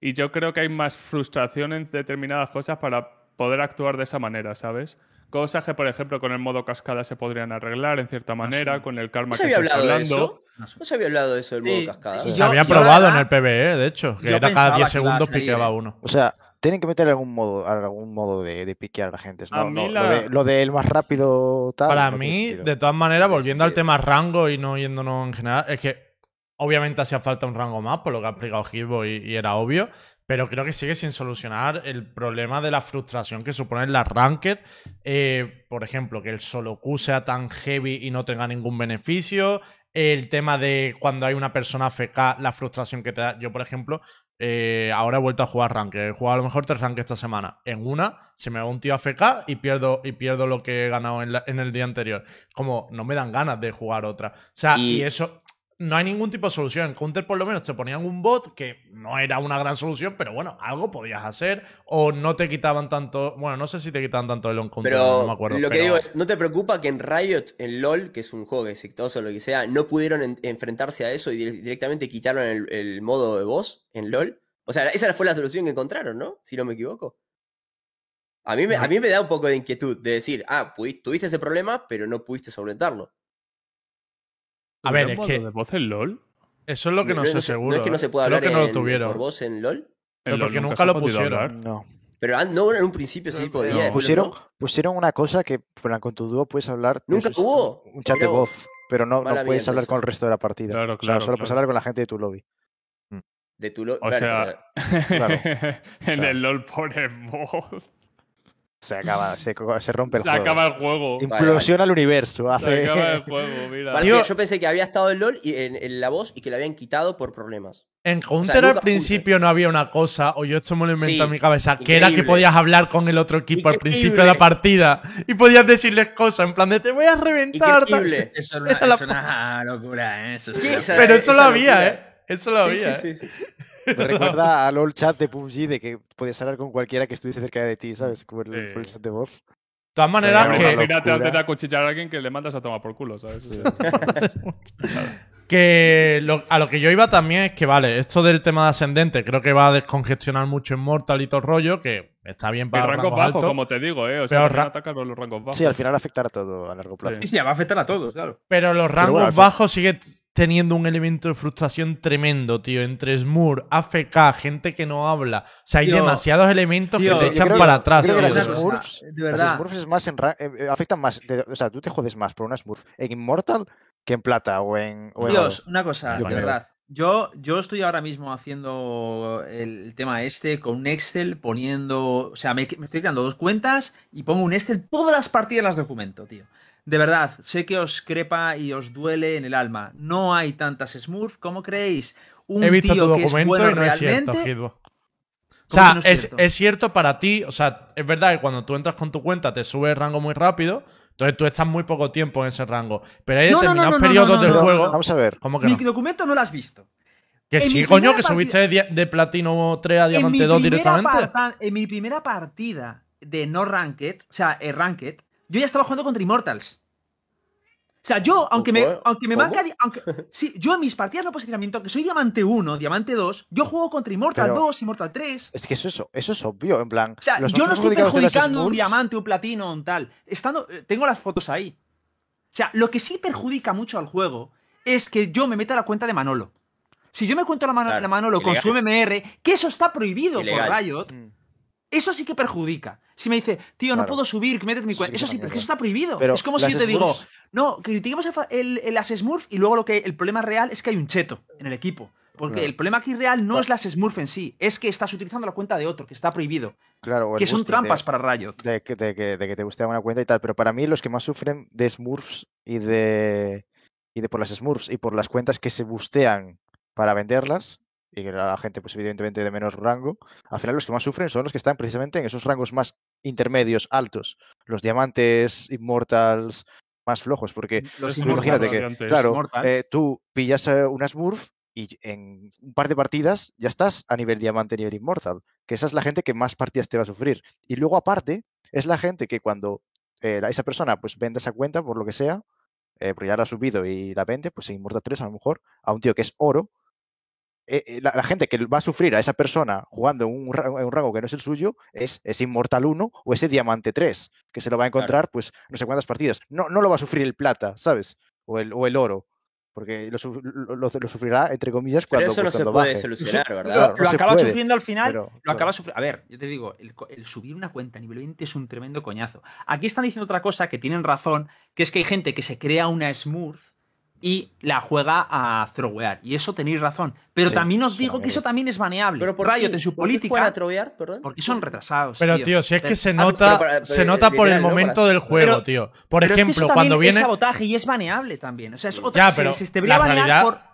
Y yo creo que hay más frustración en determinadas cosas para poder actuar de esa manera, ¿sabes? Cosas que, por ejemplo, con el modo cascada se podrían arreglar en cierta manera, con el karma ¿No se que había de hablando. eso? No sé. ¿No se había hablado de eso del Sí, modo cascada? sí, Se yo- había probado en el PvE, de hecho, que era cada pensaba 10 que la segundos piqueaba uno. O sea, tienen que meter algún modo, algún modo de, de piquear a la gente. A No, mí no, la- lo, de, lo del más rápido tal. Para no mí, de todas maneras, volviendo al tema rango y no yéndonos en general, es que obviamente hacía falta un rango más, por lo que ha explicado Gilbo y, y era obvio, pero creo que sigue sin solucionar el problema de la frustración que suponen las ranked. Eh, por ejemplo, que el solo Q sea tan heavy y no tenga ningún beneficio. El tema de cuando hay una persona AFK, la frustración que te da. Yo, por ejemplo, eh, ahora he vuelto a jugar ranked. He jugado a lo mejor tres ranked esta semana. En una se me va un tío AFK y pierdo, y pierdo lo que he ganado en, la- en el día anterior. Como no me dan ganas de jugar otra. O sea, y, Y- eso. No hay ningún tipo de solución. En Counter, por lo menos, te ponían un bot que no era una gran solución, pero bueno, algo podías hacer. O no te quitaban tanto. Bueno, no sé si te quitaban tanto el on counter, Pero no me acuerdo. lo que pero- digo es, ¿no te preocupa que en Riot, en LOL, que es un juego exitoso o lo que sea, no pudieron en- enfrentarse a eso y dire- directamente quitaron el, el modo de voz en LOL? O sea, esa fue la solución que encontraron, ¿no? Si no me equivoco. A mí me, a mí me da un poco de inquietud de decir, ah, tuviste ese problema, pero no pudiste solventarlo. A ver, ¿Tuvieron es modo que- de voz en LOL? Eso es lo que no, sé seguro. No es que no ¿eh? se pueda Creo hablar que no lo en- tuvieron. por voz en LOL. Pero En porque LOL nunca lo pusieron. hablar. No. Pero an- no, en un principio sí No, podía. no. Pusieron, no. pusieron una cosa que con tu dúo puedes hablar. Nunca eso es hubo. Un chat de voz. Pero no, no puedes hablar con el resto de la partida. Claro, o sea, claro, solo puedes hablar con la gente de tu lobby. De tu LOL. O Claro, sea, claro. *laughs* en sea, el LOL pone voz. Se acaba, *laughs* se, se rompe el Se juego. acaba el juego. Vale, Implosiona el universo. Se acaba el *laughs* juego, mira. Vale, yo pensé que había estado en LOL y en, en la voz y que la habían quitado por problemas. En Counter al principio no había una cosa, o yo esto me lo inventé Sí, en mi cabeza, que era que increíble. podías hablar con el otro equipo al principio de la Increíble. partida y podías decirles cosas en plan de te voy a reventar. Increíble. Eso es Era una, la es una locura, ¿eh? Eso Pero eso lo esa había, locura. ¿eh? Eso lo había. sí, ¿eh? sí, sí. *laughs* Me recuerda al old chat de PUBG de que podías hablar con cualquiera que estuviese cerca de ti, ¿sabes? Como el, Sí. el chat de voz. De todas maneras, que, Imagínate antes de acuchillar a alguien que le mandas a tomar por culo, ¿sabes? Sí. *laughs* que lo- a lo que yo iba también es que, vale, esto del tema de ascendente creo que va a descongestionar mucho en Mortal y todo el rollo, que está bien Y para los rangos rangos bajos, altos, como te digo, ¿eh? O sea, ra- atacan los rangos bajos. Sí, al final afectará todo a largo plazo. Sí, sí, va a afectar a todos, claro. pero los rangos bueno, bajos sigue t- teniendo un elemento de frustración tremendo, tío, entre Smur, AFK, gente que no habla. O sea, hay Tío, demasiados elementos tío, que te echan creo- para atrás, creo que las Smurfs, de las verdad. Smurfs es más en eh, eh, afectan más. de- o sea, tú te jodes más por una Smurf en Immortal que en plata o en. O en oro. Dios, una cosa, Yo de verdad. Yo, yo estoy ahora mismo haciendo el tema este con un Excel poniendo. O sea, me, me estoy creando dos cuentas y pongo un Excel, todas las partidas las documento, tío. De verdad, sé que os crepa y os duele en el alma. No hay tantas Smurf, ¿cómo creéis? un He visto tu tío que es documento bueno y no es cierto, realmente. O ¿Cómo sea, que no es es, cierto? es cierto para ti, o sea, es verdad que cuando tú entras con tu cuenta te sube el rango muy rápido, entonces tú estás muy poco tiempo en ese rango. Pero hay No, determinados no, no, periodos del juego. Vamos a ver. ¿Cómo que Mi documento no lo has visto. Que en sí, coño, que subiste de, platino 3 a diamante 2 primera directamente. parta- en mi primera partida de no ranked, o sea, eh, ranked, yo ya estaba jugando contra Immortals. O sea, yo, aunque me, aunque me di- Aunque, *laughs* sí, yo en mis partidas de posicionamiento, aunque soy diamante 1, diamante 2, yo juego contra Immortal Pero- 2, Immortal 3. Es que eso, es- eso es obvio, en plan. O sea, yo no estoy perjudicando un diamante, un platino, un tal. Estando, eh, tengo las fotos ahí. O sea, lo que sí perjudica mucho al juego es que yo me meta la cuenta de Manolo. Si yo me cuento la, mano, Claro, la Manolo con ilegal. su MMR, que eso está prohibido Ilegal. por Riot, Mm. Eso sí que perjudica. Si me dice, tío, no Claro. puedo subir, métete mi cuenta. Eso es sí, porque eso está prohibido. Pero es como si yo te digo, no, critiquemos el, las Smurf y luego lo que el problema real es que hay un cheto en el equipo. Porque Claro. el problema aquí real no Claro. es las Smurf en sí, es que estás utilizando la cuenta de otro, que está prohibido. Claro, Que son trampas de- para Riot. de que te guste una cuenta y tal, pero para mí los que más sufren de Smurfs y de y de por las Smurfs y por las cuentas que se bustean para venderlas y que la gente pues evidentemente de menos rango, al final los que más sufren son los que están precisamente en esos rangos más intermedios, altos, los diamantes, immortals, más flojos, porque Los Tú tú imagínate que, claro, eh, tú pillas eh, una Smurf y en un par de partidas ya estás a nivel diamante, nivel inmortal. Que esa es la gente que más partidas te va a sufrir. Y luego, aparte, es la gente que cuando eh, esa persona pues vende esa cuenta, por lo que sea, eh, porque ya la ha subido y la vende, pues en Immortal 3 a lo mejor, a un tío que es oro, eh, eh, la, la gente que va a sufrir a esa persona jugando en un, ra- en un rango que no es el suyo es ese Inmortal 1 o ese Diamante 3, que se lo va a encontrar pues no sé cuántas partidas. No, no lo va a sufrir el plata, ¿sabes? O el, o el oro. Porque lo, lo- lo- lo sufrirá, entre comillas, Pero cuando, eso no pues, se puede baje. solucionar, ¿verdad? Claro, lo acaba puede, sufriendo al final. pero, lo acaba sufriendo. A ver, yo te digo, el, co- el subir una cuenta a nivel 20 es un tremendo coñazo. Aquí están diciendo otra cosa que tienen razón, que es que hay gente que se crea una Smurf y la juega a throwear. Y eso tenéis razón. Pero Sí, también os digo que eso también es baneable. Pero por Riot qué? en su ¿Por qué política. juegan a trovear, perdón? Porque son retrasados. Pero, tío, si es que se Ah, nota, pero se nota por el momento del juego, Pero- tío. Por Pero es que ejemplo, eso cuando viene. Es sabotaje y es baneable también. O sea, es otra Ya, se- pero se, se debería la banear realidad- por.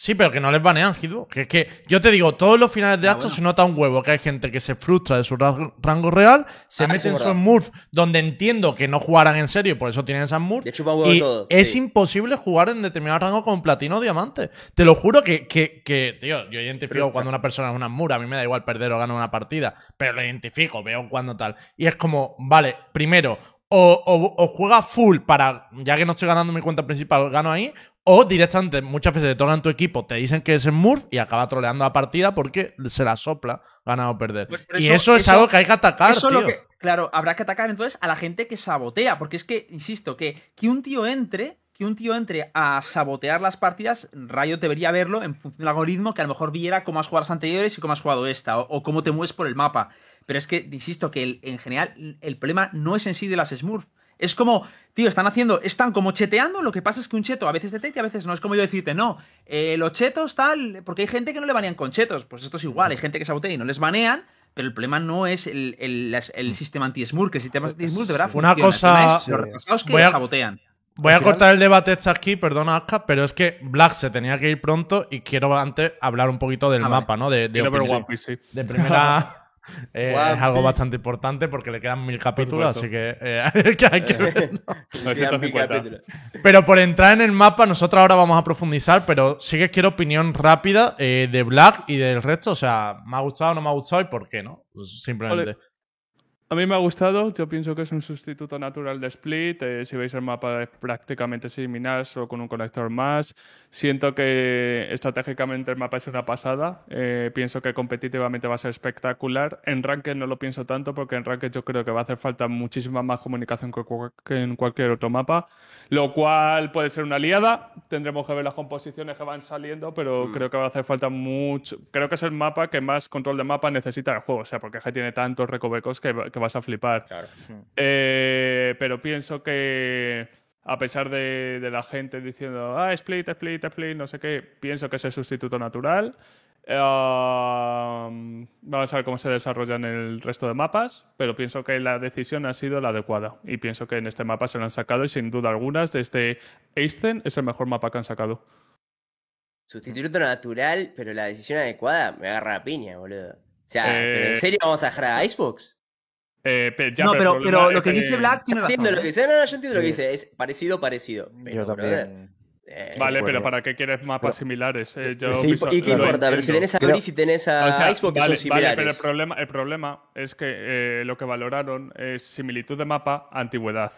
Sí, pero que no les banean, Hitbo. Que es que yo te digo, todos los finales de Ah, acto bueno. se nota un huevo, que hay gente que se frustra de su ra- rango real, se Ah, mete en es su verdad. Smurf, donde entiendo que no jugarán en serio y por eso tienen esas Smurf. Y todo. es sí. imposible jugar en determinado rango con platino o diamante. Te lo juro que, que, que, tío, yo identifico Frustra. cuando una persona es una mura. A mí me da igual perder o ganar una partida, pero lo identifico, veo cuando tal. Y es como, vale, primero, o, o, o juega full para, ya que no estoy ganando mi cuenta principal, gano ahí. O directamente, muchas veces te tocan tu equipo, te dicen que es Smurf y acaba troleando la partida porque se la sopla ganar o perder. Pues y eso- es eso- algo que hay que atacar, Eso tío. lo que, claro, habrá que atacar entonces a la gente que sabotea, porque es que, insisto, que, que un tío entre, que un tío entre a sabotear las partidas, Riot debería verlo en función del algoritmo, que a lo mejor viera cómo has jugado las anteriores y cómo has jugado esta, o, o cómo te mueves por el mapa. Pero es que, insisto, que el- en general el problema no es en sí de las Smurf. Es como, tío, están haciendo, están como cheteando, lo que pasa es que un cheto a veces detecta y a veces no. Es como yo decirte, no, eh, los chetos tal, porque hay gente que no le banean con chetos. Pues esto es igual, hay gente que sabotea y no les banean, pero el problema no es el, el- el sistema anti-smurf, que el sistema anti-smurf de verdad Una funciona. El cosa- problema es Sí. los retrasados que a- sabotean. Voy a cortar el debate este aquí, perdona, Aska, pero es que Black se tenía que ir pronto y quiero antes hablar un poquito del Ah, vale. mapa, ¿no? De, opinión. Sí. De primera. *laughs* eh, es algo Piece. bastante importante porque le quedan mil capítulos, así que, eh, *laughs* que hay que ver. ¿no? *laughs* Quedan mil 950. capítulos. Pero por entrar en el mapa, nosotros ahora vamos a profundizar, pero sí que quiero opinión rápida eh, de Black y del resto. O sea, ¿me ha gustado o no me ha gustado y por qué no? Pues simplemente. Ole. A mí me ha gustado, yo pienso que es un sustituto natural de Split. eh, si veis el mapa es prácticamente similar, solo con un conector más. Siento que estratégicamente el mapa es una pasada. eh, pienso que competitivamente va a ser espectacular. En Ranked no lo pienso tanto porque en Ranked yo creo que va a hacer falta muchísima más comunicación que, en cualquier otro mapa. Lo cual puede ser una aliada. Tendremos que ver las composiciones que van saliendo, pero creo que va a hacer falta mucho. Creo que es el mapa que más control de mapa necesita el juego. O sea, porque tiene tantos recovecos que, que vas a flipar. Claro. Eh, pero pienso que a pesar de, de la gente diciendo, ah, split, split, split, no sé qué, pienso que es el sustituto natural. Um, vamos a ver cómo se desarrolla en el resto de mapas, pero pienso que la decisión ha sido la adecuada. Y pienso que en este mapa se lo han sacado y sin duda alguna, desde Eisten es el mejor mapa que han sacado. Sustituto natural, pero la decisión adecuada me agarra la piña, boludo. O sea, ¿pero Eh, ¿en serio vamos a dejar a Icebox? Eh, pe- ya, no, pero, pero lo que dice Black Yo tiene razón. entiendo lo que ¿eh? dice. No, no, yo entiendo lo que dice. Es parecido, parecido. Pero, Yo brother, también. eh, Vale, pero. ¿para qué quieres mapas Pero- similares? Eh, yo Sí, ¿Y, piso- y qué importa? Pero si tenés a Breeze y tenés a O sea, Icebox que vale, son vale, similares. pero el problema, el problema es que eh, lo que valoraron es similitud de mapa, antigüedad.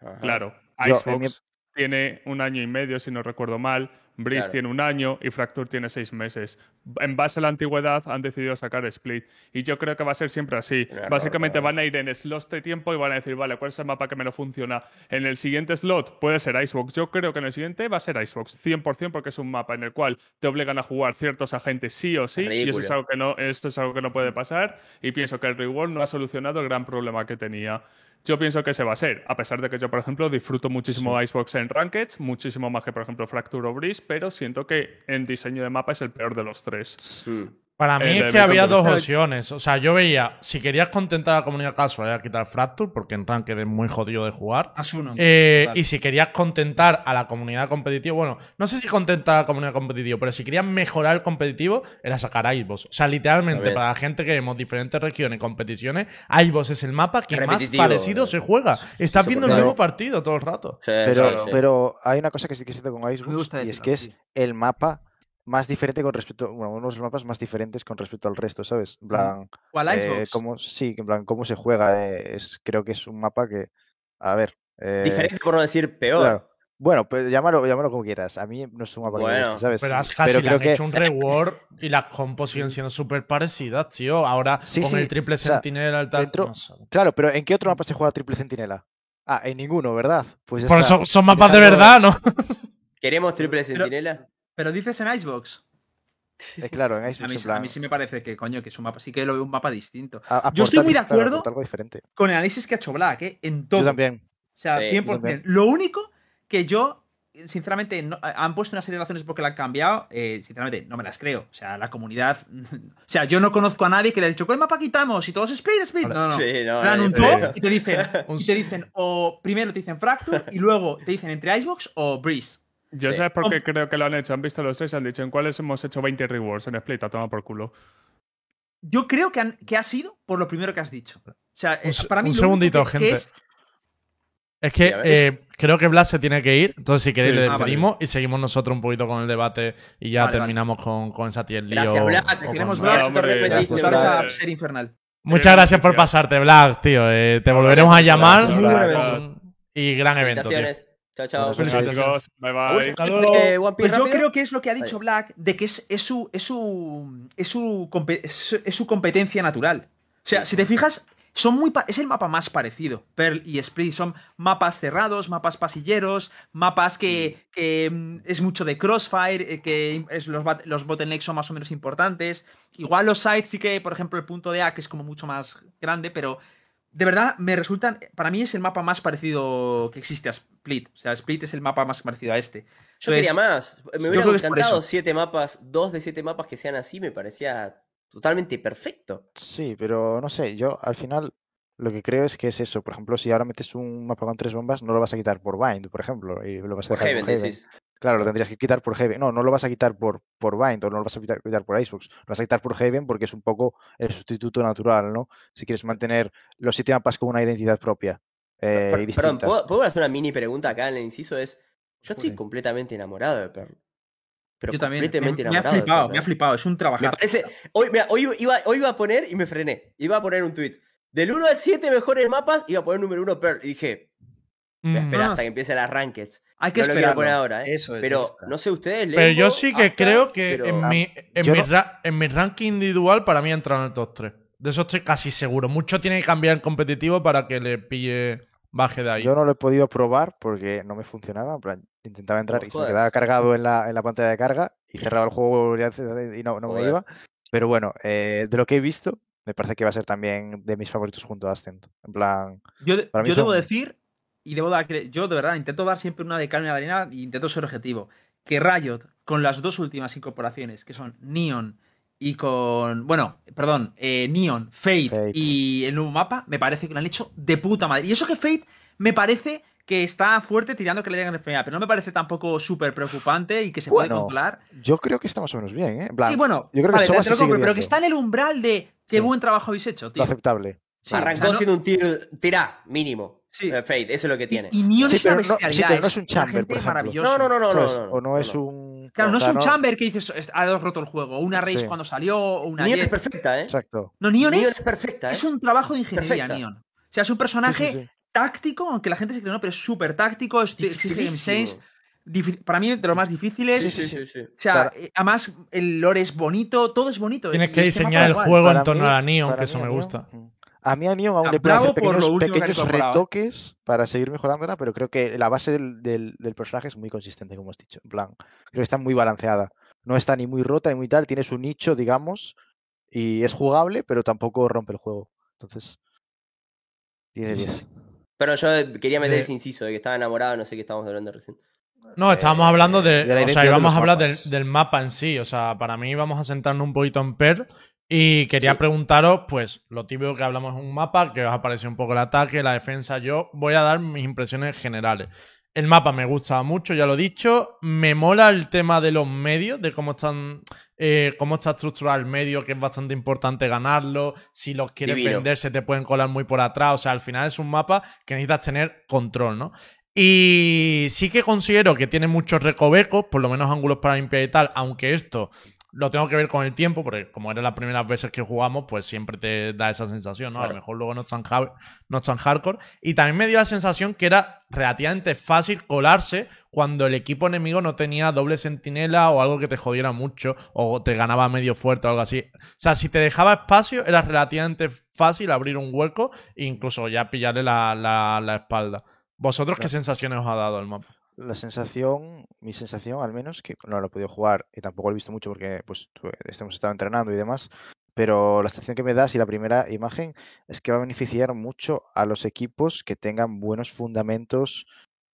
Ajá. Claro, Icebox mi- tiene un año y medio, si no recuerdo mal. Breeze Claro. tiene un año y Fracture tiene seis meses. En base a la antigüedad han decidido sacar Split. Y yo creo que va a ser siempre así. Básicamente van a ir en slots de tiempo y van a decir, vale, ¿cuál es el mapa que me lo funciona? En el siguiente slot puede ser Icebox. Yo creo que en el siguiente va a ser Icebox. 100% porque es un mapa en el cual te obligan a jugar ciertos agentes sí o sí. Y eso es algo que no, esto es algo que no puede pasar. Y pienso que el reward no ha solucionado el gran problema que tenía. Yo pienso que ese va a ser, a pesar de que yo, por ejemplo, disfruto muchísimo Icebox en Rankeds, muchísimo más que, por ejemplo, Fracture o Breeze, pero siento que en diseño de mapa es el peor de los tres. Mm. Para mí El es que había dos opciones. O sea, yo veía, si querías contentar a la comunidad casual, era quitar Fracture, porque en Ranked es muy jodido de jugar. Eh, y si querías contentar a la comunidad competitiva, bueno, no sé si contentar a la comunidad competitiva, pero si querías mejorar el competitivo, era sacar Icebox. O sea, literalmente, para la gente que vemos diferentes regiones y competiciones, Icebox es el mapa que más parecido eh. se juega. Estás viendo el mismo partido todo el rato. Sí, Pero, sí, sí. pero hay una cosa que sí que siento con gusta y es que es el mapa más diferente con respecto, bueno, uno de los mapas más diferentes con respecto al resto, ¿sabes? En plan, ¿Cuál eh, Icebox? cómo, sí, en plan, cómo se juega, eh, es, creo que es un mapa que, a ver, eh, Diferente por no decir peor. claro. Bueno, pues llámalo, llámalo como quieras. A mí no es un mapa que me Bueno, guste, ¿sabes? Pero has Pero creo han que hecho un reward y las compos siguen siendo súper parecidas, tío. Ahora Sí, con sí, el triple o sea, sentinela, el tal. dentro- no sé. Claro, pero ¿en qué otro mapa se juega triple sentinela? Ah, en ninguno, ¿verdad? Pues ya Por está. eso son mapas de verdad, ¿no? *laughs* ¿Queremos triple Pero- sentinela? Pero dices en Icebox. Eh, claro, en A Icebox, mí, en plan, a mí sí me parece que, coño, que es un mapa, sí que lo veo un mapa distinto. a- Yo estoy muy de claro, acuerdo. diferente. Con el análisis que ha hecho Black, ¿eh? En todo. Yo también. O sea, Sí, 100%. yo también. Lo único que yo, sinceramente, no- han puesto una serie de razones porque la han cambiado. eh, sinceramente, no me las creo. O sea, la comunidad. *laughs* o sea, yo no conozco a nadie que le haya dicho, ¿cuál mapa quitamos? Y todos split, split. No, no. Sí, no, Dan eh, un top y te dicen, y te dicen, o primero te dicen Fracture y luego te dicen entre Icebox o Breeze. Yo Sí. sabes por qué creo que lo han hecho. Han visto los seis y han dicho en cuáles hemos hecho 20 rewards en Split, a tomar por culo. Yo creo que, han- que ha sido por lo primero que has dicho. O sea, Un eh, se- para mí un lo único segundito, que- gente. que es- Es que eh, creo que Blas se tiene que ir. Entonces, si queréis, Sí. le Ah, vale. despedimos y seguimos nosotros un poquito con el debate y ya Vale, terminamos con, con esa tier Gracias, o te queremos esa Black. serie infernal. Muchas gracias por pasarte, Black, tío. Eh, te volveremos a llamar. Gracias. Y gran evento, tío. Chao, chao. Sí, sí. chicos. Bye ¿Algún bye. Piece Pues yo creo que es lo que ha dicho. Black, de que es, es su, es, su, es, su, es, su- es su competencia natural. O sea, si te fijas, son muy es el mapa más parecido. Pearl y Split son mapas cerrados, mapas pasilleros, mapas que, que, mm, es mucho de crossfire, eh, que es los, los bottlenecks son más o menos importantes. Igual los sites sí que, por ejemplo, el punto de A, que es como mucho más grande, pero de verdad me resultan, para mí es el mapa más parecido que existe a Split. O sea, Split es el mapa más parecido a este. Yo Entonces, quería más. Me hubiera encantado siete mapas, dos de siete mapas que sean así, me parecía totalmente perfecto. Sí, pero no sé, yo al final lo que creo es que es eso. Por ejemplo, si ahora metes un mapa con tres bombas, no lo vas a quitar por Bind, por ejemplo, y lo vas a Por dejar Heaven, con Heaven. Claro, lo tendrías que quitar por Heaven. No, no lo vas a quitar por, por Bind o no lo vas a quitar, quitar por Icebox. Lo vas a quitar por Heaven porque es un poco el sustituto natural, ¿no? Si quieres mantener los siete mapas con una identidad propia eh, y Perdón, distinta. ¿puedo, puedo hacer una mini pregunta acá en el inciso? Es, yo estoy Sí. completamente enamorado de Pearl. Pero Yo también. Me, completamente me ha enamorado. de flipado, Pearl, me ha ¿eh? flipado. Es un Me trabajar. parece. Hoy, mira, hoy, iba, hoy iba a poner y me frené. Iba a poner un tweet. Del 1 al 7 mejores mapas, iba a poner número 1 Pearl. Y dije, voy a esperar hasta que empiece las rankeds. Hay que no esperar. poner ahora, ¿eh? Eso es. Pero no sé ustedes. Pero yo sí que creo que pero- en, mi, en, mi no- ra- en mi ranking individual para mí ha entrado en el top 3. De eso estoy casi seguro. Mucho tiene que cambiar en competitivo para que le pille baje de ahí. Yo no lo he podido probar porque no me funcionaba. En plan, intentaba entrar y se me quedaba cargado en la, en la pantalla de carga y cerraba el juego y no, no me iba. Pero bueno, eh, de lo que he visto, me parece que va a ser también de mis favoritos junto a Ascent. En plan, Yo, de- Para mí yo debo decir, y debo dar, cre- yo de verdad intento dar siempre una de una de arena y intento ser objetivo, que Riot, con las dos últimas incorporaciones, que son Neon y con, bueno, perdón, eh, Neon, Fate, Fate. y el nuevo mapa, me parece que lo han hecho de puta madre. Y eso que Fate me parece que está fuerte tirando que le llegan FA, pero no me parece tampoco súper preocupante y que se puede controlar. Yo creo que está más o menos bien, ¿eh? Sí, bueno, yo creo que vale, te se lo compro, pero que está en el umbral de qué Sí. buen trabajo habéis hecho, lo tío. aceptable. Sí, o Arrancó sea, no- siendo un tiro, tira mínimo. Sí. Eh, Fade, eso es lo que tiene. Y, y Neon Sí, es una pero no- sí, bestialidad. pero no es un chamber, por ejemplo. no, no, no, no, ¿sabes? no, no, o no, es no. un. Claro, no o es un chamber que dices, "Es- ha roto el juego, o una race Sí. cuando salió, o una Neon es perfecta, ¿eh? Exacto. No, Neon, Neon es, es perfecta, ¿eh? es un trabajo de ingeniería, Perfecta. Neon. O sea, es un personaje Sí, sí, sí. táctico, aunque la gente se cree que no, pero es súper táctico, es Game. Sense, para mí de los más difíciles. Sí, sí, sí, sí. O sea, eh, además el lore es bonito, todo es bonito. Tienes que este diseñar el juego en torno mí- a la Neon, que eso me gusta. mm. A mí a Neon aún le puedo hacer pequeños, pequeños retoques para seguir mejorándola, pero creo que la base del, del- del personaje es muy consistente, como has dicho. En plan, creo que está muy balanceada. No está ni muy rota ni muy tal, tiene su nicho, digamos, y es jugable, pero tampoco rompe el juego. Entonces, 10 de 10. Pero yo quería meter De- ese inciso de que estaba enamorado, no sé qué estábamos hablando recién. No, estábamos Eh, hablando de. de la o sea, íbamos a hablar del, del mapa en sí. O sea, para mí vamos a centrarnos un poquito en PER. Y quería Sí. preguntaros, pues, lo típico que hablamos en un mapa, que os ha parecido un poco el ataque, la defensa. Yo voy a dar mis impresiones generales. El mapa me gusta mucho, ya lo he dicho. Me mola el tema de los medios, de cómo están. eh, cómo está estructurado el medio, que es bastante importante ganarlo. Si los quieres Divino. vender, se te pueden colar muy por atrás. O sea, al final es un mapa que necesitas tener control, ¿no? Y sí que considero que tiene muchos recovecos, por lo menos ángulos para limpiar y tal, aunque esto lo tengo que ver con el tiempo, porque como eran las primeras veces que jugamos, pues siempre te da esa sensación, ¿no? A lo mejor luego no es tan, no es tan hardcore. Y también me dio la sensación que era relativamente fácil colarse cuando el equipo enemigo no tenía doble sentinela o algo que te jodiera mucho, o te ganaba medio fuerte o algo así. O sea, si te dejaba espacio, era relativamente fácil abrir un hueco e incluso ya pillarle la, la- la espalda. ¿Vosotros qué sensaciones os ha dado el mapa? La sensación, mi sensación al menos, que no lo he podido jugar y tampoco lo he visto mucho porque pues tu- hemos estado entrenando y demás, pero la sensación que me da, si la primera imagen, es que va a beneficiar mucho a los equipos que tengan buenos fundamentos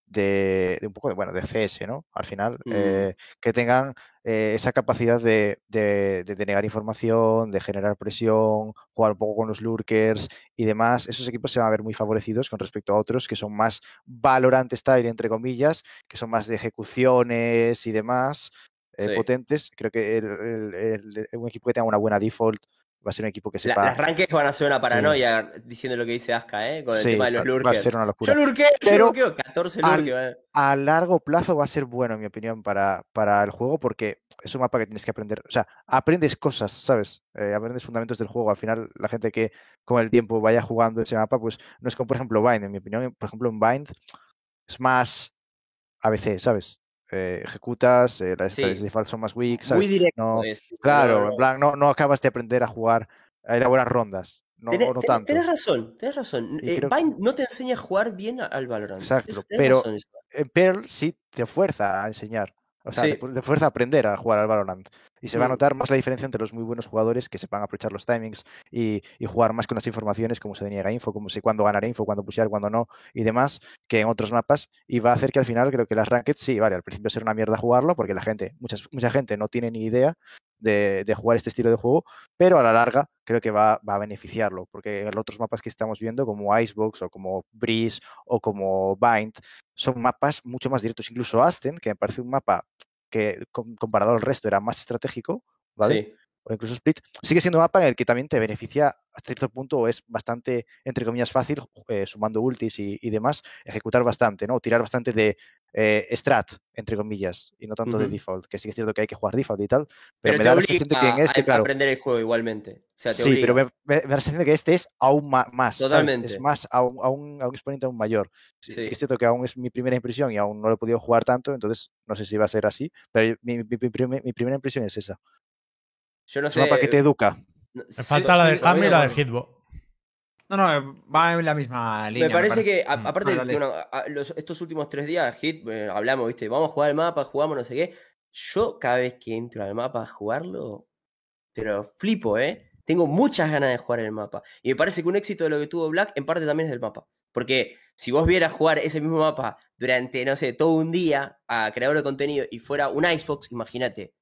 de, de un poco de, bueno, de CS, ¿no? Al final, Mm. eh, que tengan eh, esa capacidad de, de, de denegar información, de generar presión, jugar un poco con los lurkers y demás. Esos equipos se van a ver muy favorecidos con respecto a otros que son más Valorant style, entre comillas, que son más de ejecuciones y demás, eh, Sí. potentes. Creo que el- el- el- un equipo que tenga una buena default va a ser un equipo que La- sepa. las ranques van a ser una paranoia diciendo lo que dice Aska, ¿eh? Con el Sí, tema de los va- va a lurkers. ser una Yo locura. yo Pero lurqueo. 14 al- lurkeo, eh. a largo plazo va a ser bueno, en mi opinión, para, para el juego, porque es un mapa que tienes que aprender. O sea, aprendes cosas, ¿sabes? Eh, aprendes fundamentos del juego. Al final, la gente que con el tiempo vaya jugando ese mapa, pues no es como, por ejemplo, Bind. En mi opinión, por ejemplo, en Bind es más ABC, ¿sabes? Eh, ejecutas, eh, las Sí. default son más weak, Muy ¿sabes? directo No, es. claro, en plan, no, no acabas de aprender a jugar, a ir a buenas rondas. No, Tenés, no tanto. tenés razón, tenés razón. Eh, creo- no te enseña a jugar bien al Valorant. Exacto, Eso- pero- razón Pearl sí te fuerza a enseñar. O sea, Sí. te fuerza aprender a jugar al Valorant. Y se va a Mm. notar más la diferencia entre los muy buenos jugadores que sepan aprovechar los timings y, y jugar más con las informaciones, como se deniega info, como si cuándo ganar info, cuándo pushear, cuándo no, y demás, que en otros mapas. Y va a hacer que al final creo que las rankeds, sí, vale, al principio será una mierda jugarlo, porque la gente, muchas, mucha gente no tiene ni idea de, de jugar este estilo de juego, pero a la larga creo que va, va a beneficiarlo, porque en los otros mapas que estamos viendo, como Icebox o como Breeze o como Bind, son mapas mucho más directos. Incluso Aston, que me parece un mapa que com- comparado al resto era más estratégico, ¿vale? Sí. O incluso Split, sigue siendo un mapa en el que también te beneficia hasta cierto punto, o es bastante, entre comillas, fácil, eh, sumando ultis y, y demás, ejecutar bastante, ¿no? Tirar bastante de eh, strat, entre comillas, y no tanto de default, que sí que es cierto que hay que jugar default y tal, pero, Pero, me da la sensación de que en este, a claro, aprender el juego igualmente. O sea, te Sí, pero me, me- me da la sensación de que este es aún más. ¿sabes? Totalmente. Es más, a un, a un- a un exponente aún mayor. Sí, sí Sí. es cierto que aún es mi primera impresión y aún no lo he podido jugar tanto, entonces no sé si va a ser así, pero mi, mi- mi primer- mi primera impresión es esa. Yo no Es sé. un mapa que te educa. Me sí, falta la de Hammer y la de. Hitbox. No, no, va en la misma línea. Me parece que, a- Mm. aparte, Ah, de bueno, a- a- los- estos últimos tres días, Hit, eh, hablamos, ¿viste? Vamos a jugar el mapa, jugamos no sé qué. Yo, cada vez que entro al mapa a jugarlo, pero flipo, ¿eh? Tengo muchas ganas de jugar el mapa. Y me parece que un éxito de lo que tuvo Black, en parte también es del mapa. Porque si vos vieras jugar ese mismo mapa durante, no sé, todo un día a creador de contenido y fuera un Icebox, imagínate.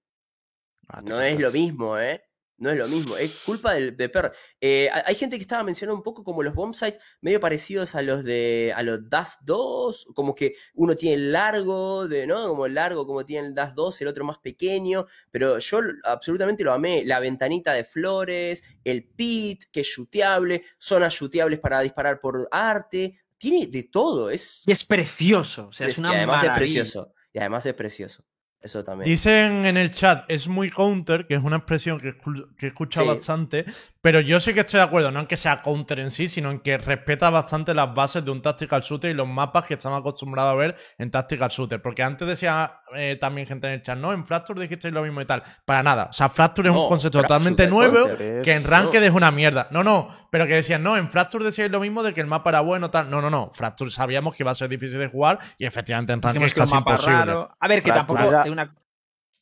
Ah, No es lo mismo, ¿eh? No es lo mismo, es culpa del, de perro. Eh, hay gente que estaba mencionando un poco como los bomb sites medio parecidos a los de a los Dust 2, como que uno tiene el largo, de, ¿no? Como el largo, como tiene el Dust 2, el otro más pequeño, pero yo absolutamente lo amé. La ventanita de flores, el pit, que es chuteable, zonas chuteables para disparar por arte, tiene de todo. Es, y es precioso, o sea, es una y además maravilla. es precioso. Y además es precioso. Eso también. Dicen en el chat, es muy counter, que es una expresión que, que he escuchado Sí. bastante, pero yo sí que estoy de acuerdo, no en que sea counter en sí, sino en que respeta bastante las bases de un tactical shooter y los mapas que estamos acostumbrados a ver en tactical shooter. Porque antes decía eh, también gente en el chat, no, en Fracture dijisteis lo mismo y tal. Para nada. O sea, Fracture es No, un concepto totalmente nuevo que en Ranked no. es una mierda. No, no, pero que decían, no, en Fracture decíais lo mismo de que el mapa era bueno, tal. No, no, no. Fracture sabíamos que iba a ser difícil de jugar y efectivamente en Ranked es que un casi mapa imposible. raro. A ver, que Fracture tampoco era- una.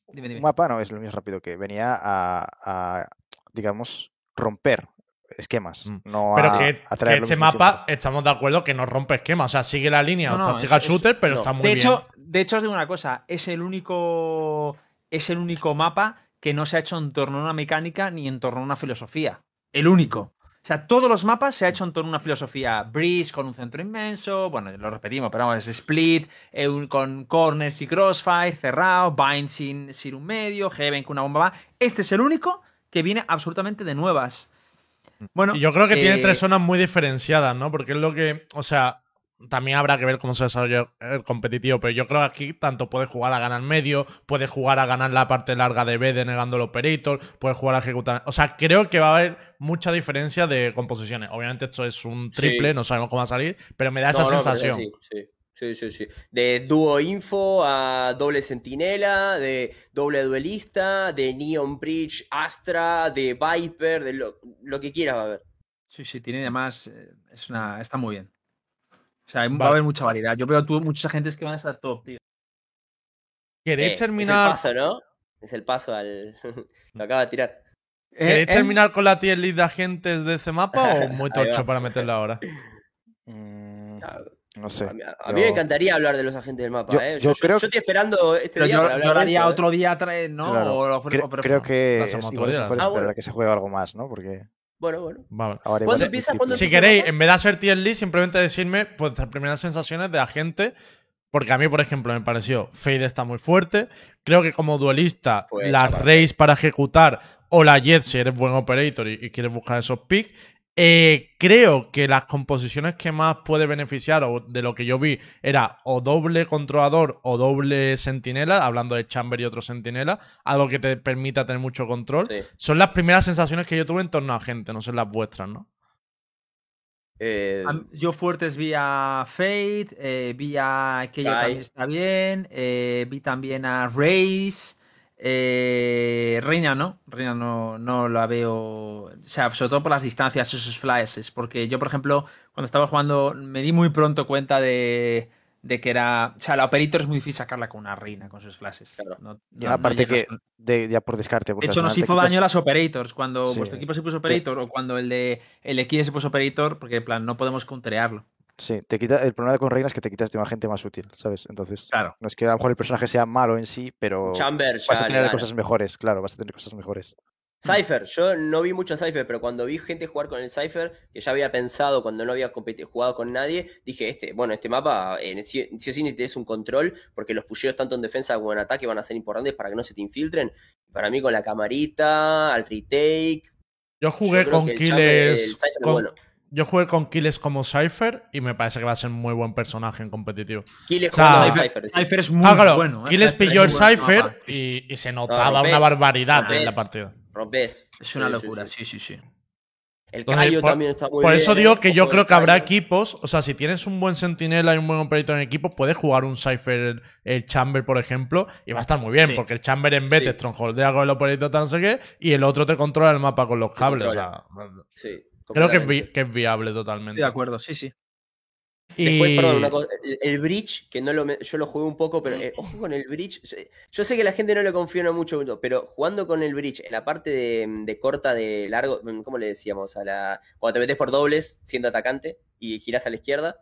Dime, dime. Un mapa no es lo mismo rápido que venía a, a, digamos, romper esquemas. Mm. No Pero a, que, a que este mapa, siempre. estamos de acuerdo que no rompe esquema. O sea, sigue la línea No, o no, tactical es- es- shooter, pero no. está muy de bien. hecho, de hecho, os digo una cosa, es el único. Es el único mapa que no se ha hecho en torno a una mecánica ni en torno a una filosofía. El único. O sea, todos los mapas se ha hecho en torno a una filosofía. Breeze con un centro inmenso. Bueno, lo repetimos, pero vamos, es split, eh, un- con corners y crossfire, cerrado, bind sin, sin un medio, Heaven con una bomba va. Este es el único que viene absolutamente de nuevas. Bueno, Y yo creo que tiene eh, tres zonas muy diferenciadas, ¿no? Porque es lo que. O sea, también habrá que ver cómo se desarrolla el competitivo, pero yo creo que aquí tanto puedes jugar a ganar medio, puedes jugar a ganar la parte larga de B denegando el operator, puedes jugar a ejecutar. O sea, creo que va a haber mucha diferencia de composiciones. Obviamente, esto es un triple, Sí. no sabemos cómo va a salir, pero me da esa No, sensación. sí, sí. Sí, sí, sí. De dúo info a doble sentinela, de doble duelista, de Neon Bridge, Astra, de Viper, de lo, lo que quieras va a haber. Sí, sí, tiene además. eh, Es una, está muy bien. O sea, va Vale. a haber mucha variedad. Yo veo tú, muchas agentes que van a estar top, tío. ¿Queréis Eh, Es el terminar? paso, ¿no? Es el paso al. *laughs* lo acaba de tirar. ¿Queréis Eh, eh, terminar con la tier list de agentes de ese mapa o *laughs* muy tocho para meterla ahora? *laughs* Mm, no sé. a mí, a mí me encantaría hablar de los agentes del mapa. Yo- ¿eh? yo creo yo estoy esperando este día yo, para yo hablar otro día, trae- ¿no? Claro. O lo- Cre- o prefiero- creo que es, hacemos igual otro es día, mejor la esperar hacemos. a que se juegue algo más, ¿no? Porque Bueno, bueno. Vale. ahora ¿Cuándo igual- empieza? difícil. ¿Cuándo Si empieza queréis, en vez de hacer tier list, simplemente decirme vuestras primeras sensaciones de agente. Porque a mí, por ejemplo, me pareció Fade está muy fuerte. Creo que como duelista, Pues, la. Race para ejecutar o la Jet si eres buen operator y, y quieres buscar esos picks. Eh, creo que las composiciones que más puede beneficiar, o de lo que yo vi, era o doble controlador o doble sentinela, hablando de Chamber y otro sentinela, algo que te permita tener mucho control. Sí. Son las primeras sensaciones que yo tuve en torno a gente, no son las vuestras, ¿no? Eh, Am- Yo fuertes vi a Fate, eh, vi a que también está bien, eh, vi también a Raze, eh, Reina no, Reina no, no la veo, o sea, sobre todo por las distancias, esos flashes, porque yo, por ejemplo, cuando estaba jugando me di muy pronto cuenta de, de que era, o sea, la Operator es muy difícil sacarla con una Reina, con sus flashes. Claro. No- Ya, no aparte que con- de, ya por descarte. de hecho, nos hizo daño quitas- las operators cuando Sí. vuestro equipo se puso operator o cuando el de el de Kiel se puso operator, porque en plan no podemos counterearlo. Sí, te quita, el problema con Reina es que te quitas de una gente más útil, ¿sabes? Entonces, Claro. no es que a lo mejor el personaje sea malo en sí, pero Chamber vas a tener cosas mejores, claro, vas a tener cosas mejores. Cypher, yo no vi mucho Cypher, pero cuando vi gente jugar con el Cypher, que ya había pensado cuando no había jugado con nadie, dije, este, bueno, este mapa, eh, sí, o sí necesitas un control, porque los pusheos tanto en defensa como en ataque van a ser importantes para que no se te infiltren. Para mí con la camarita, al retake, Yo yo jugué creo con que el Chamber- el kills. Cypher es con- bueno. Yo jugué con kills como Cypher y me parece que va a ser muy buen personaje en competitivo. Kill O sea, jugando Cypher- Cypher, es muy Ah, claro, bueno. ¿eh? Killes Cypher es pilló el bueno Cypher y, y se notaba rompes, una barbaridad en la partida. Rompes. Es una locura, sí. sí, sí, sí. El Entonces, Cayo por- también está muy Por bien. eso digo eh. que yo creo que habrá equipos, o sea, si tienes un buen sentinela y un buen operator en equipo, puedes jugar un Cypher, el Chamber, por ejemplo, y va a estar muy bien, Sí. porque el Chamber en B Sí. te strongholdea con el operator, tal, no sé qué, y el otro te controla el mapa con los cables. O sea, Sí, creo que es, completamente. vi- que es viable Estoy totalmente. de acuerdo, sí, sí. Después, Y- perdón, una cosa, el, el bridge, que no lo me- yo lo jugué un poco, pero eh, ojo con el bridge. Yo, sé que la gente no le confía mucho, pero jugando con el bridge en la parte de, de corta, de largo, mm, ¿cómo le decíamos? A la, cuando te metes por dobles siendo atacante y girás a la izquierda,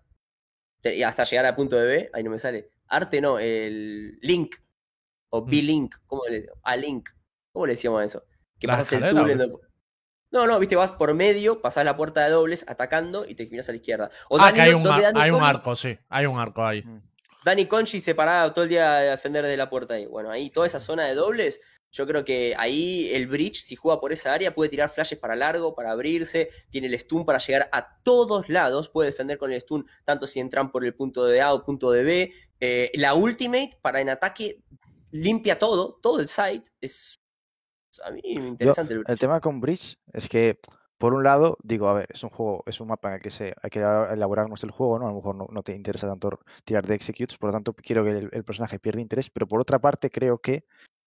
te- y hasta llegar al punto de B, ahí no me sale. Arte no, el link, o Mm. B-link, ¿cómo le A link, ¿cómo le decíamos a eso? Que ¿La pasas el túnel. o No, no, viste, vas por medio, pasás la puerta de dobles atacando y te miras a la izquierda. O Ah, Dani- que hay un, Dani hay un arco, sí. Hay un arco ahí. Dani Conchi se paraba todo el día a defender de la puerta ahí. Bueno, ahí toda esa zona de dobles, yo creo que ahí el Bridge, si juega por esa área, puede tirar flashes para largo, para abrirse, tiene el stun para llegar a todos lados, puede defender con el stun, tanto si entran por el punto de A o punto de B. Eh, la ultimate para en ataque limpia todo, todo el site. Es a mí interesante. el El tema con Bridge es que, por un lado, digo, a ver, es un juego, es un mapa en el que se, hay que elaborarnos el juego, ¿no? A lo mejor no, no te interesa tanto tirar de executes, por lo tanto quiero que el, el personaje pierda interés, pero por otra parte creo que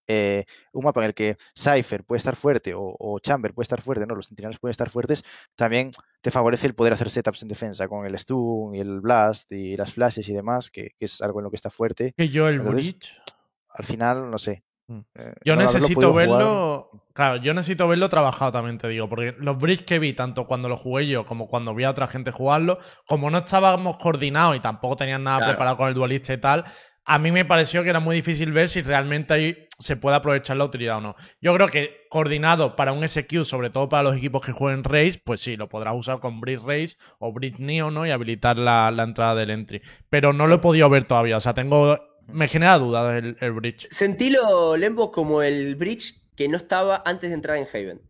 eh, un mapa en el que Cypher puede estar fuerte o, o Chamber puede estar fuerte, ¿no? Los centinelas pueden estar fuertes, también te favorece el poder hacer setups en defensa con el stun y el blast y las flashes y demás, que, que es algo en lo que está fuerte. Que yo el Entonces, Bridge. Al final, no sé. Mm. eh, Yo necesito jugar- verlo. Claro, yo necesito verlo trabajado también, te digo. Porque los bridge que vi, tanto cuando lo jugué yo como cuando vi a otra gente jugarlo, como no estábamos coordinados y tampoco tenían nada Claro. preparado con el dualista y tal, a mí me pareció que era muy difícil ver si realmente ahí se puede aprovechar la utilidad o no. Yo creo que coordinado para un SQ, sobre todo para los equipos que jueguen Race, pues sí, lo podrás usar con Bridge Race o Bridge Neo, ¿no? Y habilitar la, la entrada del entry. Pero no lo he podido ver todavía. O sea, tengo. Me genera dudas el, el Bridge. Sentilo Lembo como el Bridge que no estaba antes de entrar en Haven.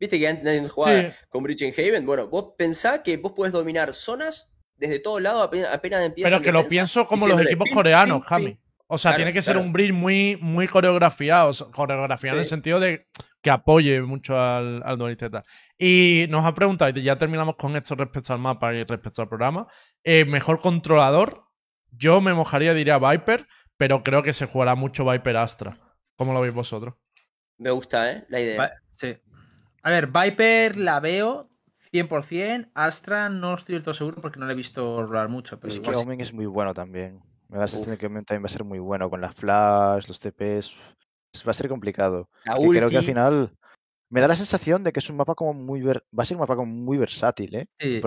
Viste que antes nadie jugaba Sí. con Bridge en Haven. Bueno, vos pensá que vos podés dominar zonas desde todos lados apenas, apenas empiezas. Pero que lo pienso como los equipos coreanos, Jami. O sea, Claro, tiene que ser claro. un bridge muy, muy coreografiado. coreografiado en el sentido de que apoye mucho al, al duelista y tal. Y nos ha preguntado, y ya terminamos con esto respecto al mapa y respecto al programa. eh, mejor controlador. Yo me mojaría, diría Viper, pero creo que se jugará mucho Viper Astra. ¿Cómo lo veis vosotros? Me gusta, ¿eh? La idea. Va- Sí. A ver, Viper la veo 100%. Astra no estoy del todo seguro porque no la he visto rolar mucho. Pero Es que sí. Omen es muy bueno también. Me da la sensación que Omen también va a ser muy bueno con las flash, los TPs. Va a ser complicado. La Y creo que al final me da la sensación de que es un mapa como muy ver- va a ser un mapa como muy versátil, ¿eh? Sí.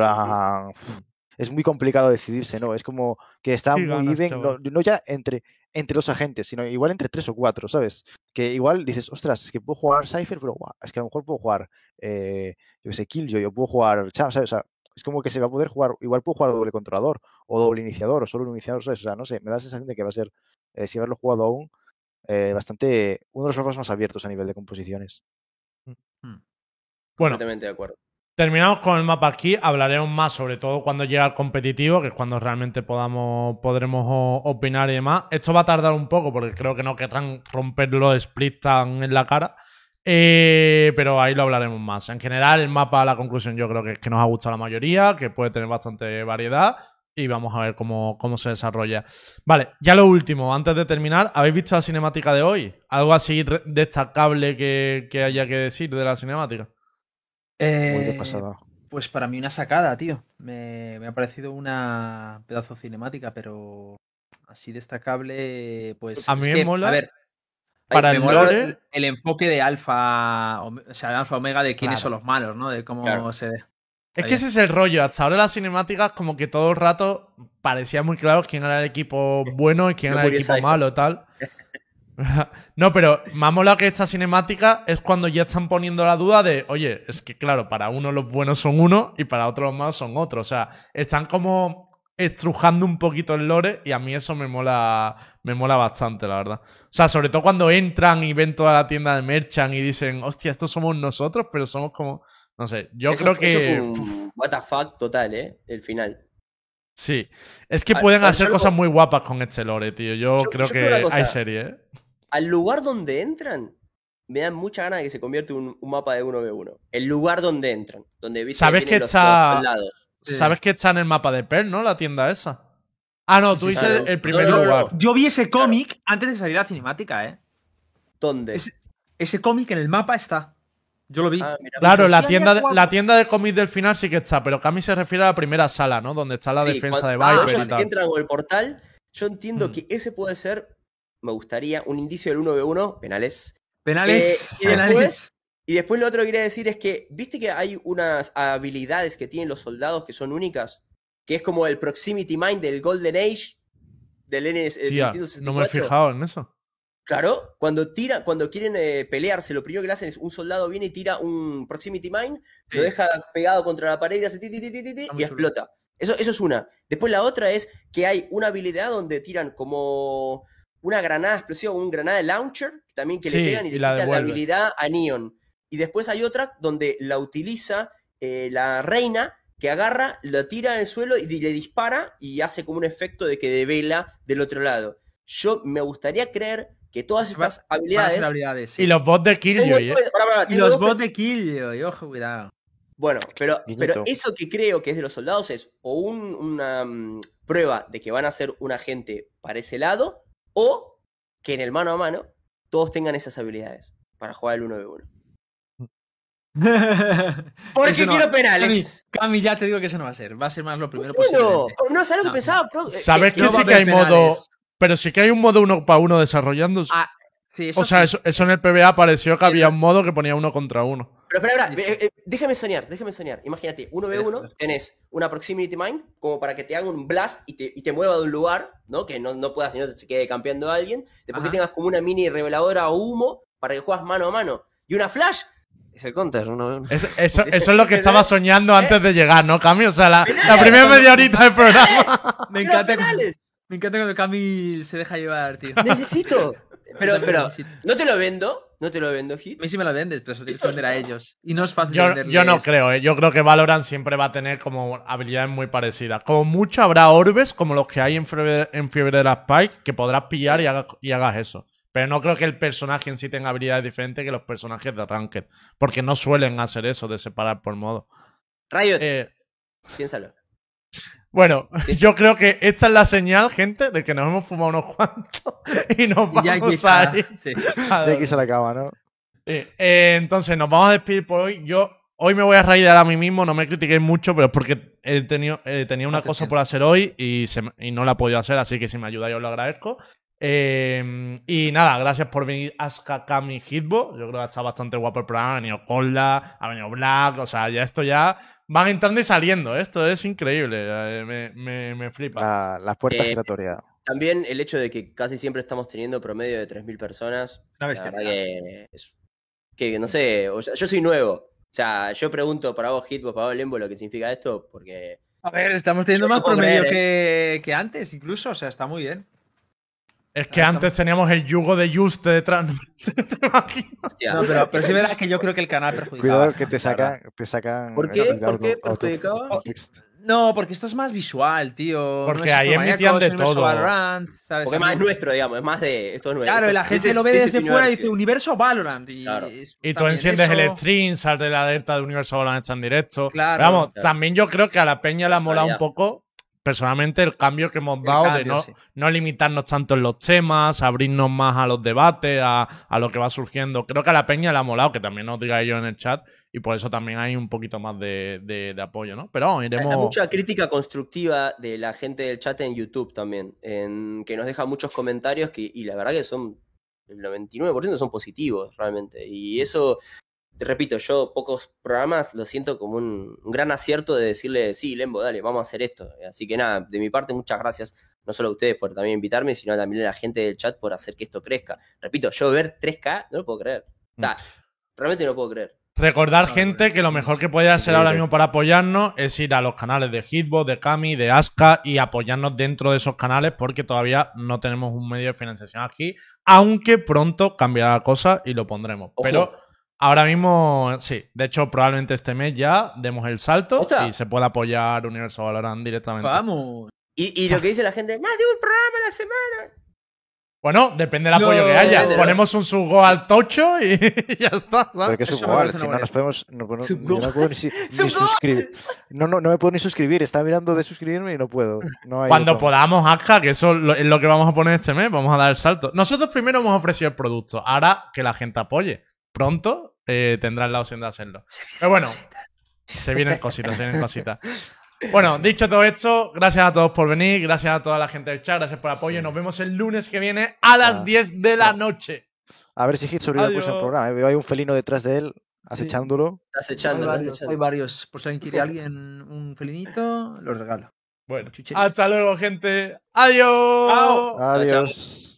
Es muy complicado decidirse, ¿no? Es como que está Sí muy ganas, bien, no, ya entre, entre dos agentes, sino igual entre tres o cuatro, ¿sabes? Que igual dices, ostras, es que puedo jugar Cypher, pero es que a lo mejor puedo jugar, eh, yo qué sé, Killjoy, o puedo jugar Cham, ¿sabes? O sea, es como que se va a poder jugar, igual puedo jugar doble controlador, o doble iniciador, o solo un iniciador, ¿sabes? O sea, no sé, me da la sensación de que va a ser, eh, sin haberlo jugado aún, eh, bastante, uno de los mapas más abiertos a nivel de composiciones. Bueno, completamente de acuerdo. Terminamos con el mapa aquí, hablaremos más sobre todo cuando llegue al competitivo, que es cuando realmente podamos, podremos opinar y demás. Esto va a tardar un poco porque creo que no querrán romper los splits tan en la cara. Eh, pero ahí lo hablaremos más. En general, el mapa, la conclusión yo creo que es que nos ha gustado la mayoría, que puede tener bastante variedad y vamos a ver cómo, cómo se desarrolla. Vale, ya lo último, antes de terminar, ¿habéis visto la cinemática de hoy? ¿Algo así destacable que, que haya que decir de la cinemática? Muy de Eh, pasada. Pues para mí una sacada, tío. Me, me ha parecido una pedazo cinemática, pero así destacable, pues. A es mí me que, mola A ver, para me el mola lore- el, el enfoque de alfa, o sea, de alfa omega de quiénes Claro. son los malos, ¿no? De cómo Claro. se. Es que ese es el rollo. Hasta ahora las cinemáticas, como que todo el rato parecía muy claro quién era el equipo bueno y quién No era el equipo malo, tal. *laughs* *laughs* no, pero me ha molado que esta cinemática es cuando ya están poniendo la duda de, oye, es que claro, para uno los buenos son uno y para otros los malos son otros. O sea, están como estrujando un poquito el lore y a mí eso me mola, me mola bastante, la verdad. O sea, sobre todo cuando entran y ven toda la tienda de Merchant y dicen, hostia, estos somos nosotros, pero somos como, no sé, yo Eso creo eso que... fue un what the fuck total, ¿eh? El final. Sí. Es que Ah, pueden ah, hacer cosas muy guapas con este lore, tío. Yo, Yo- creo yo que hay serie, ¿eh? Al lugar donde entran, me dan mucha ganas de que se convierta en un, un mapa de 1v1. El lugar donde entran. Donde ¿viste? ¿Sabes que los- está- los lados. Sí. ¿Sabes que está en el mapa de Pearl, no? La tienda esa. Ah, no, tú Sí, dices claro. el primer No, no, no, lugar. no. Yo vi ese cómic antes de que saliera la cinemática, ¿eh? ¿Dónde? Ese, ese cómic en el mapa está. Yo lo vi. Ah, mira, Claro, la tienda, de, la tienda de cómics del final sí que está, pero Cami se refiere a la primera sala, ¿no? Donde está la Sí, defensa de cuando- Viper ellos y tal. entran con el portal, yo entiendo Mm. que ese puede ser, me gustaría, un indicio del 1v1, penales. Penales. Eh, y penales. después- Y después lo otro que quería decir es que, ¿viste que hay unas habilidades que tienen los soldados que son únicas? Que es como el Proximity Mind del Golden Age, del NS. Tía, Nintendo no me he 64. fijado en eso. Claro, cuando tira, cuando quieren eh, pelearse, lo primero que le hacen es un soldado viene y tira un proximity mine, Sí. lo deja pegado contra la pared y hace ti, ti, ti, y chulo. explota. Eso, eso es una. Después la otra es que hay una habilidad donde tiran como una granada explosiva, un granada launcher, también que Sí, le pegan y, y le la quitan la habilidad a Neon. Y después hay otra donde la utiliza eh, la reina, que agarra, la tira en el suelo y le dispara y hace como un efecto de que devela del otro lado. Yo me gustaría creer que todas Va- estas Van a habilidades. habilidades, sí. Y los bots de Killjoy, ¿eh? Y los bots de kill, y ojo, cuidado. bueno, pero, pero eso que creo que es de los soldados es o un- una mm, prueba de que van a ser un agente para ese lado, o que en el mano a mano todos tengan esas habilidades para jugar el 1v1. *laughs* Porque no quiero va- penales. Cami, Cami, ya te digo que eso no va a ser. Va a ser más lo primero Bueno, posible. no, ¿sabes lo No. que pensaba? Pro? Eh, ¿Sabes eh, que no sí que hay modo. Pero sí que hay un modo uno para uno desarrollándose. Ah, sí, eso o sea, sí. eso, eso en el PBA apareció que había un modo que ponía uno contra uno. Pero espera, espera, eh, eh, déjame soñar, déjame soñar. Imagínate, 1v1, tenés una proximity mine como para que te haga un blast y te, y te mueva de un lugar, ¿no? Que no, no puedas, no se quede campeando a alguien. Después Ajá. que tengas como una mini reveladora o humo para que juegas mano a mano. Y una flash. Es el counter, 1v1. Es- *laughs* eso, eso es lo que estaba *laughs* soñando antes de llegar, ¿no, Cami? O sea, la, primera media horita del programa. Me ¡Quiero encanta, me encanta cuando Cami se deja llevar, tío. Necesito. Pero, pero, no te lo vendo, no te lo vendo, Hit. A mí sí me lo vendes, pero eso tienes que vender a ellos. Y no es fácil Yo, venderles. yo no creo, ¿eh? Yo creo que Valorant siempre va a tener como habilidades muy parecidas. Como mucho habrá orbes como los que hay en Fiebre, en Fiebre de la Spike que podrás pillar y, haga- y hagas eso. Pero no creo que el personaje en sí tenga habilidades diferentes que los personajes de Ranked. Porque no suelen hacer eso de separar por modo. Riot, Eh, piénsalo. Bueno, yo creo que esta es la señal, gente, de que nos hemos fumado unos cuantos *laughs* y nos Y ya vamos a ir ir. sí. *laughs* a De que irse a la cama, ¿no? Sí, eh, entonces, nos vamos a despedir por hoy. Yo hoy me voy a raidar a mí mismo, no me critiquéis mucho, pero es porque he tenido, eh, tenía una cosa bien. por hacer hoy y, se me- y no la he podido hacer, así que si me ayudáis os lo agradezco. Eh, y nada, gracias por venir Aska, Kami, Hitbo. Yo creo que está bastante guapo el programa. Ha venido Cola, ha venido Black, o sea, ya esto ya van entrando y saliendo. ¿eh? Esto es increíble, eh, me, me, me flipa. La, la puerta Eh, giratoria. También el hecho de que casi siempre estamos teniendo promedio de 3.000 personas. Una La bestia. que, es- que no sé, o sea, yo soy nuevo. O sea, yo pregunto para vos, Hitbo, para vos, Lembo, lo que significa esto, porque A ver, estamos teniendo más promedio creer, que, que antes, incluso. O sea, está muy bien. Es que ah, antes teníamos el yugo de Juste detrás. No, *laughs* pero, pero sí verás que yo creo que el canal perjudicaba. Cuidado bastante, que te sacan, te sacan. ¿Por qué? ¿Por qué perjudicaba? No, porque esto es más visual, tío. Porque no es ahí emitían de todo. Valorant, ¿sabes? porque es más nuestro, digamos, es más de esto es nuestro. Claro, y la Esto- gente lo ve this desde fuera y dice. Universo Valorant. Y, Claro. es- Y tú enciendes el stream, sale la alerta de Universo Valorant está en directo. Claro. Pero vamos, Claro. también yo creo que a la peña le ha molado un poco, personalmente, el cambio que hemos dado de no, sí. no limitarnos tanto en los temas, abrirnos más a los debates, a, a lo que va surgiendo. Creo que a la peña le ha molado, que también os diga yo en el chat, y por eso también hay un poquito más de, de- de apoyo, ¿no? Pero vamos, Hay iremos... mucha crítica constructiva de la gente del chat en YouTube también, en, que nos deja muchos comentarios que, y la verdad que son, el 99% son positivos realmente. Y eso, te repito, yo pocos programas lo siento como un, un gran acierto de decirle, sí, Lembo, dale, vamos a hacer esto. Así que nada, de mi parte, muchas gracias, no solo a ustedes por también invitarme, sino también a la gente del chat por hacer que esto crezca. Repito, yo ver 3K, no lo puedo creer. Mm. Realmente no lo puedo creer. Recordar, No, gente, que lo mejor que podéis hacer ahora mismo para apoyarnos es ir a los canales de Hitbox, de Kami, de Aska y apoyarnos dentro de esos canales porque todavía no tenemos un medio de financiación aquí, aunque pronto cambiará la cosa y lo pondremos. Ojo. Pero ahora mismo, sí, de hecho probablemente este mes ya demos el salto y se pueda apoyar Universo Valorant directamente. Vamos. Y, y lo *laughs* que dice la gente, más de un programa a la semana. Bueno, depende del No, apoyo que haya. Ponemos un subgo al tocho y *laughs* ya está, Pero ¿sabes? que me igual, parece si no nos podemos. No, no- no puedo ni, suscribir. No, no, no me puedo ni suscribir. Estaba mirando de suscribirme y no puedo. No hay Cuando podamos, Aska, que eso lo- es lo que vamos a poner este mes, vamos a dar el salto. Nosotros primero hemos ofrecido el producto, ahora que la gente apoye. Pronto eh, tendrán la opción de hacerlo. Pero bueno, se vienen cositas, se vienen cositas. Bueno, dicho todo esto, gracias a todos por venir, gracias a toda la gente del chat, gracias por el apoyo. Sí. Nos vemos el lunes que viene a las Ah. 10 de la Ah. noche. A ver si Hit sobrevive al programa. ¿eh? Veo ahí un felino detrás de él, acechándolo. Estás Hay echando, estás varios, hay. Por si alguien quiere alguien un felinito, lo regalo. Bueno, Chuchería. hasta luego, gente. Adiós. Chao. chao. Adiós.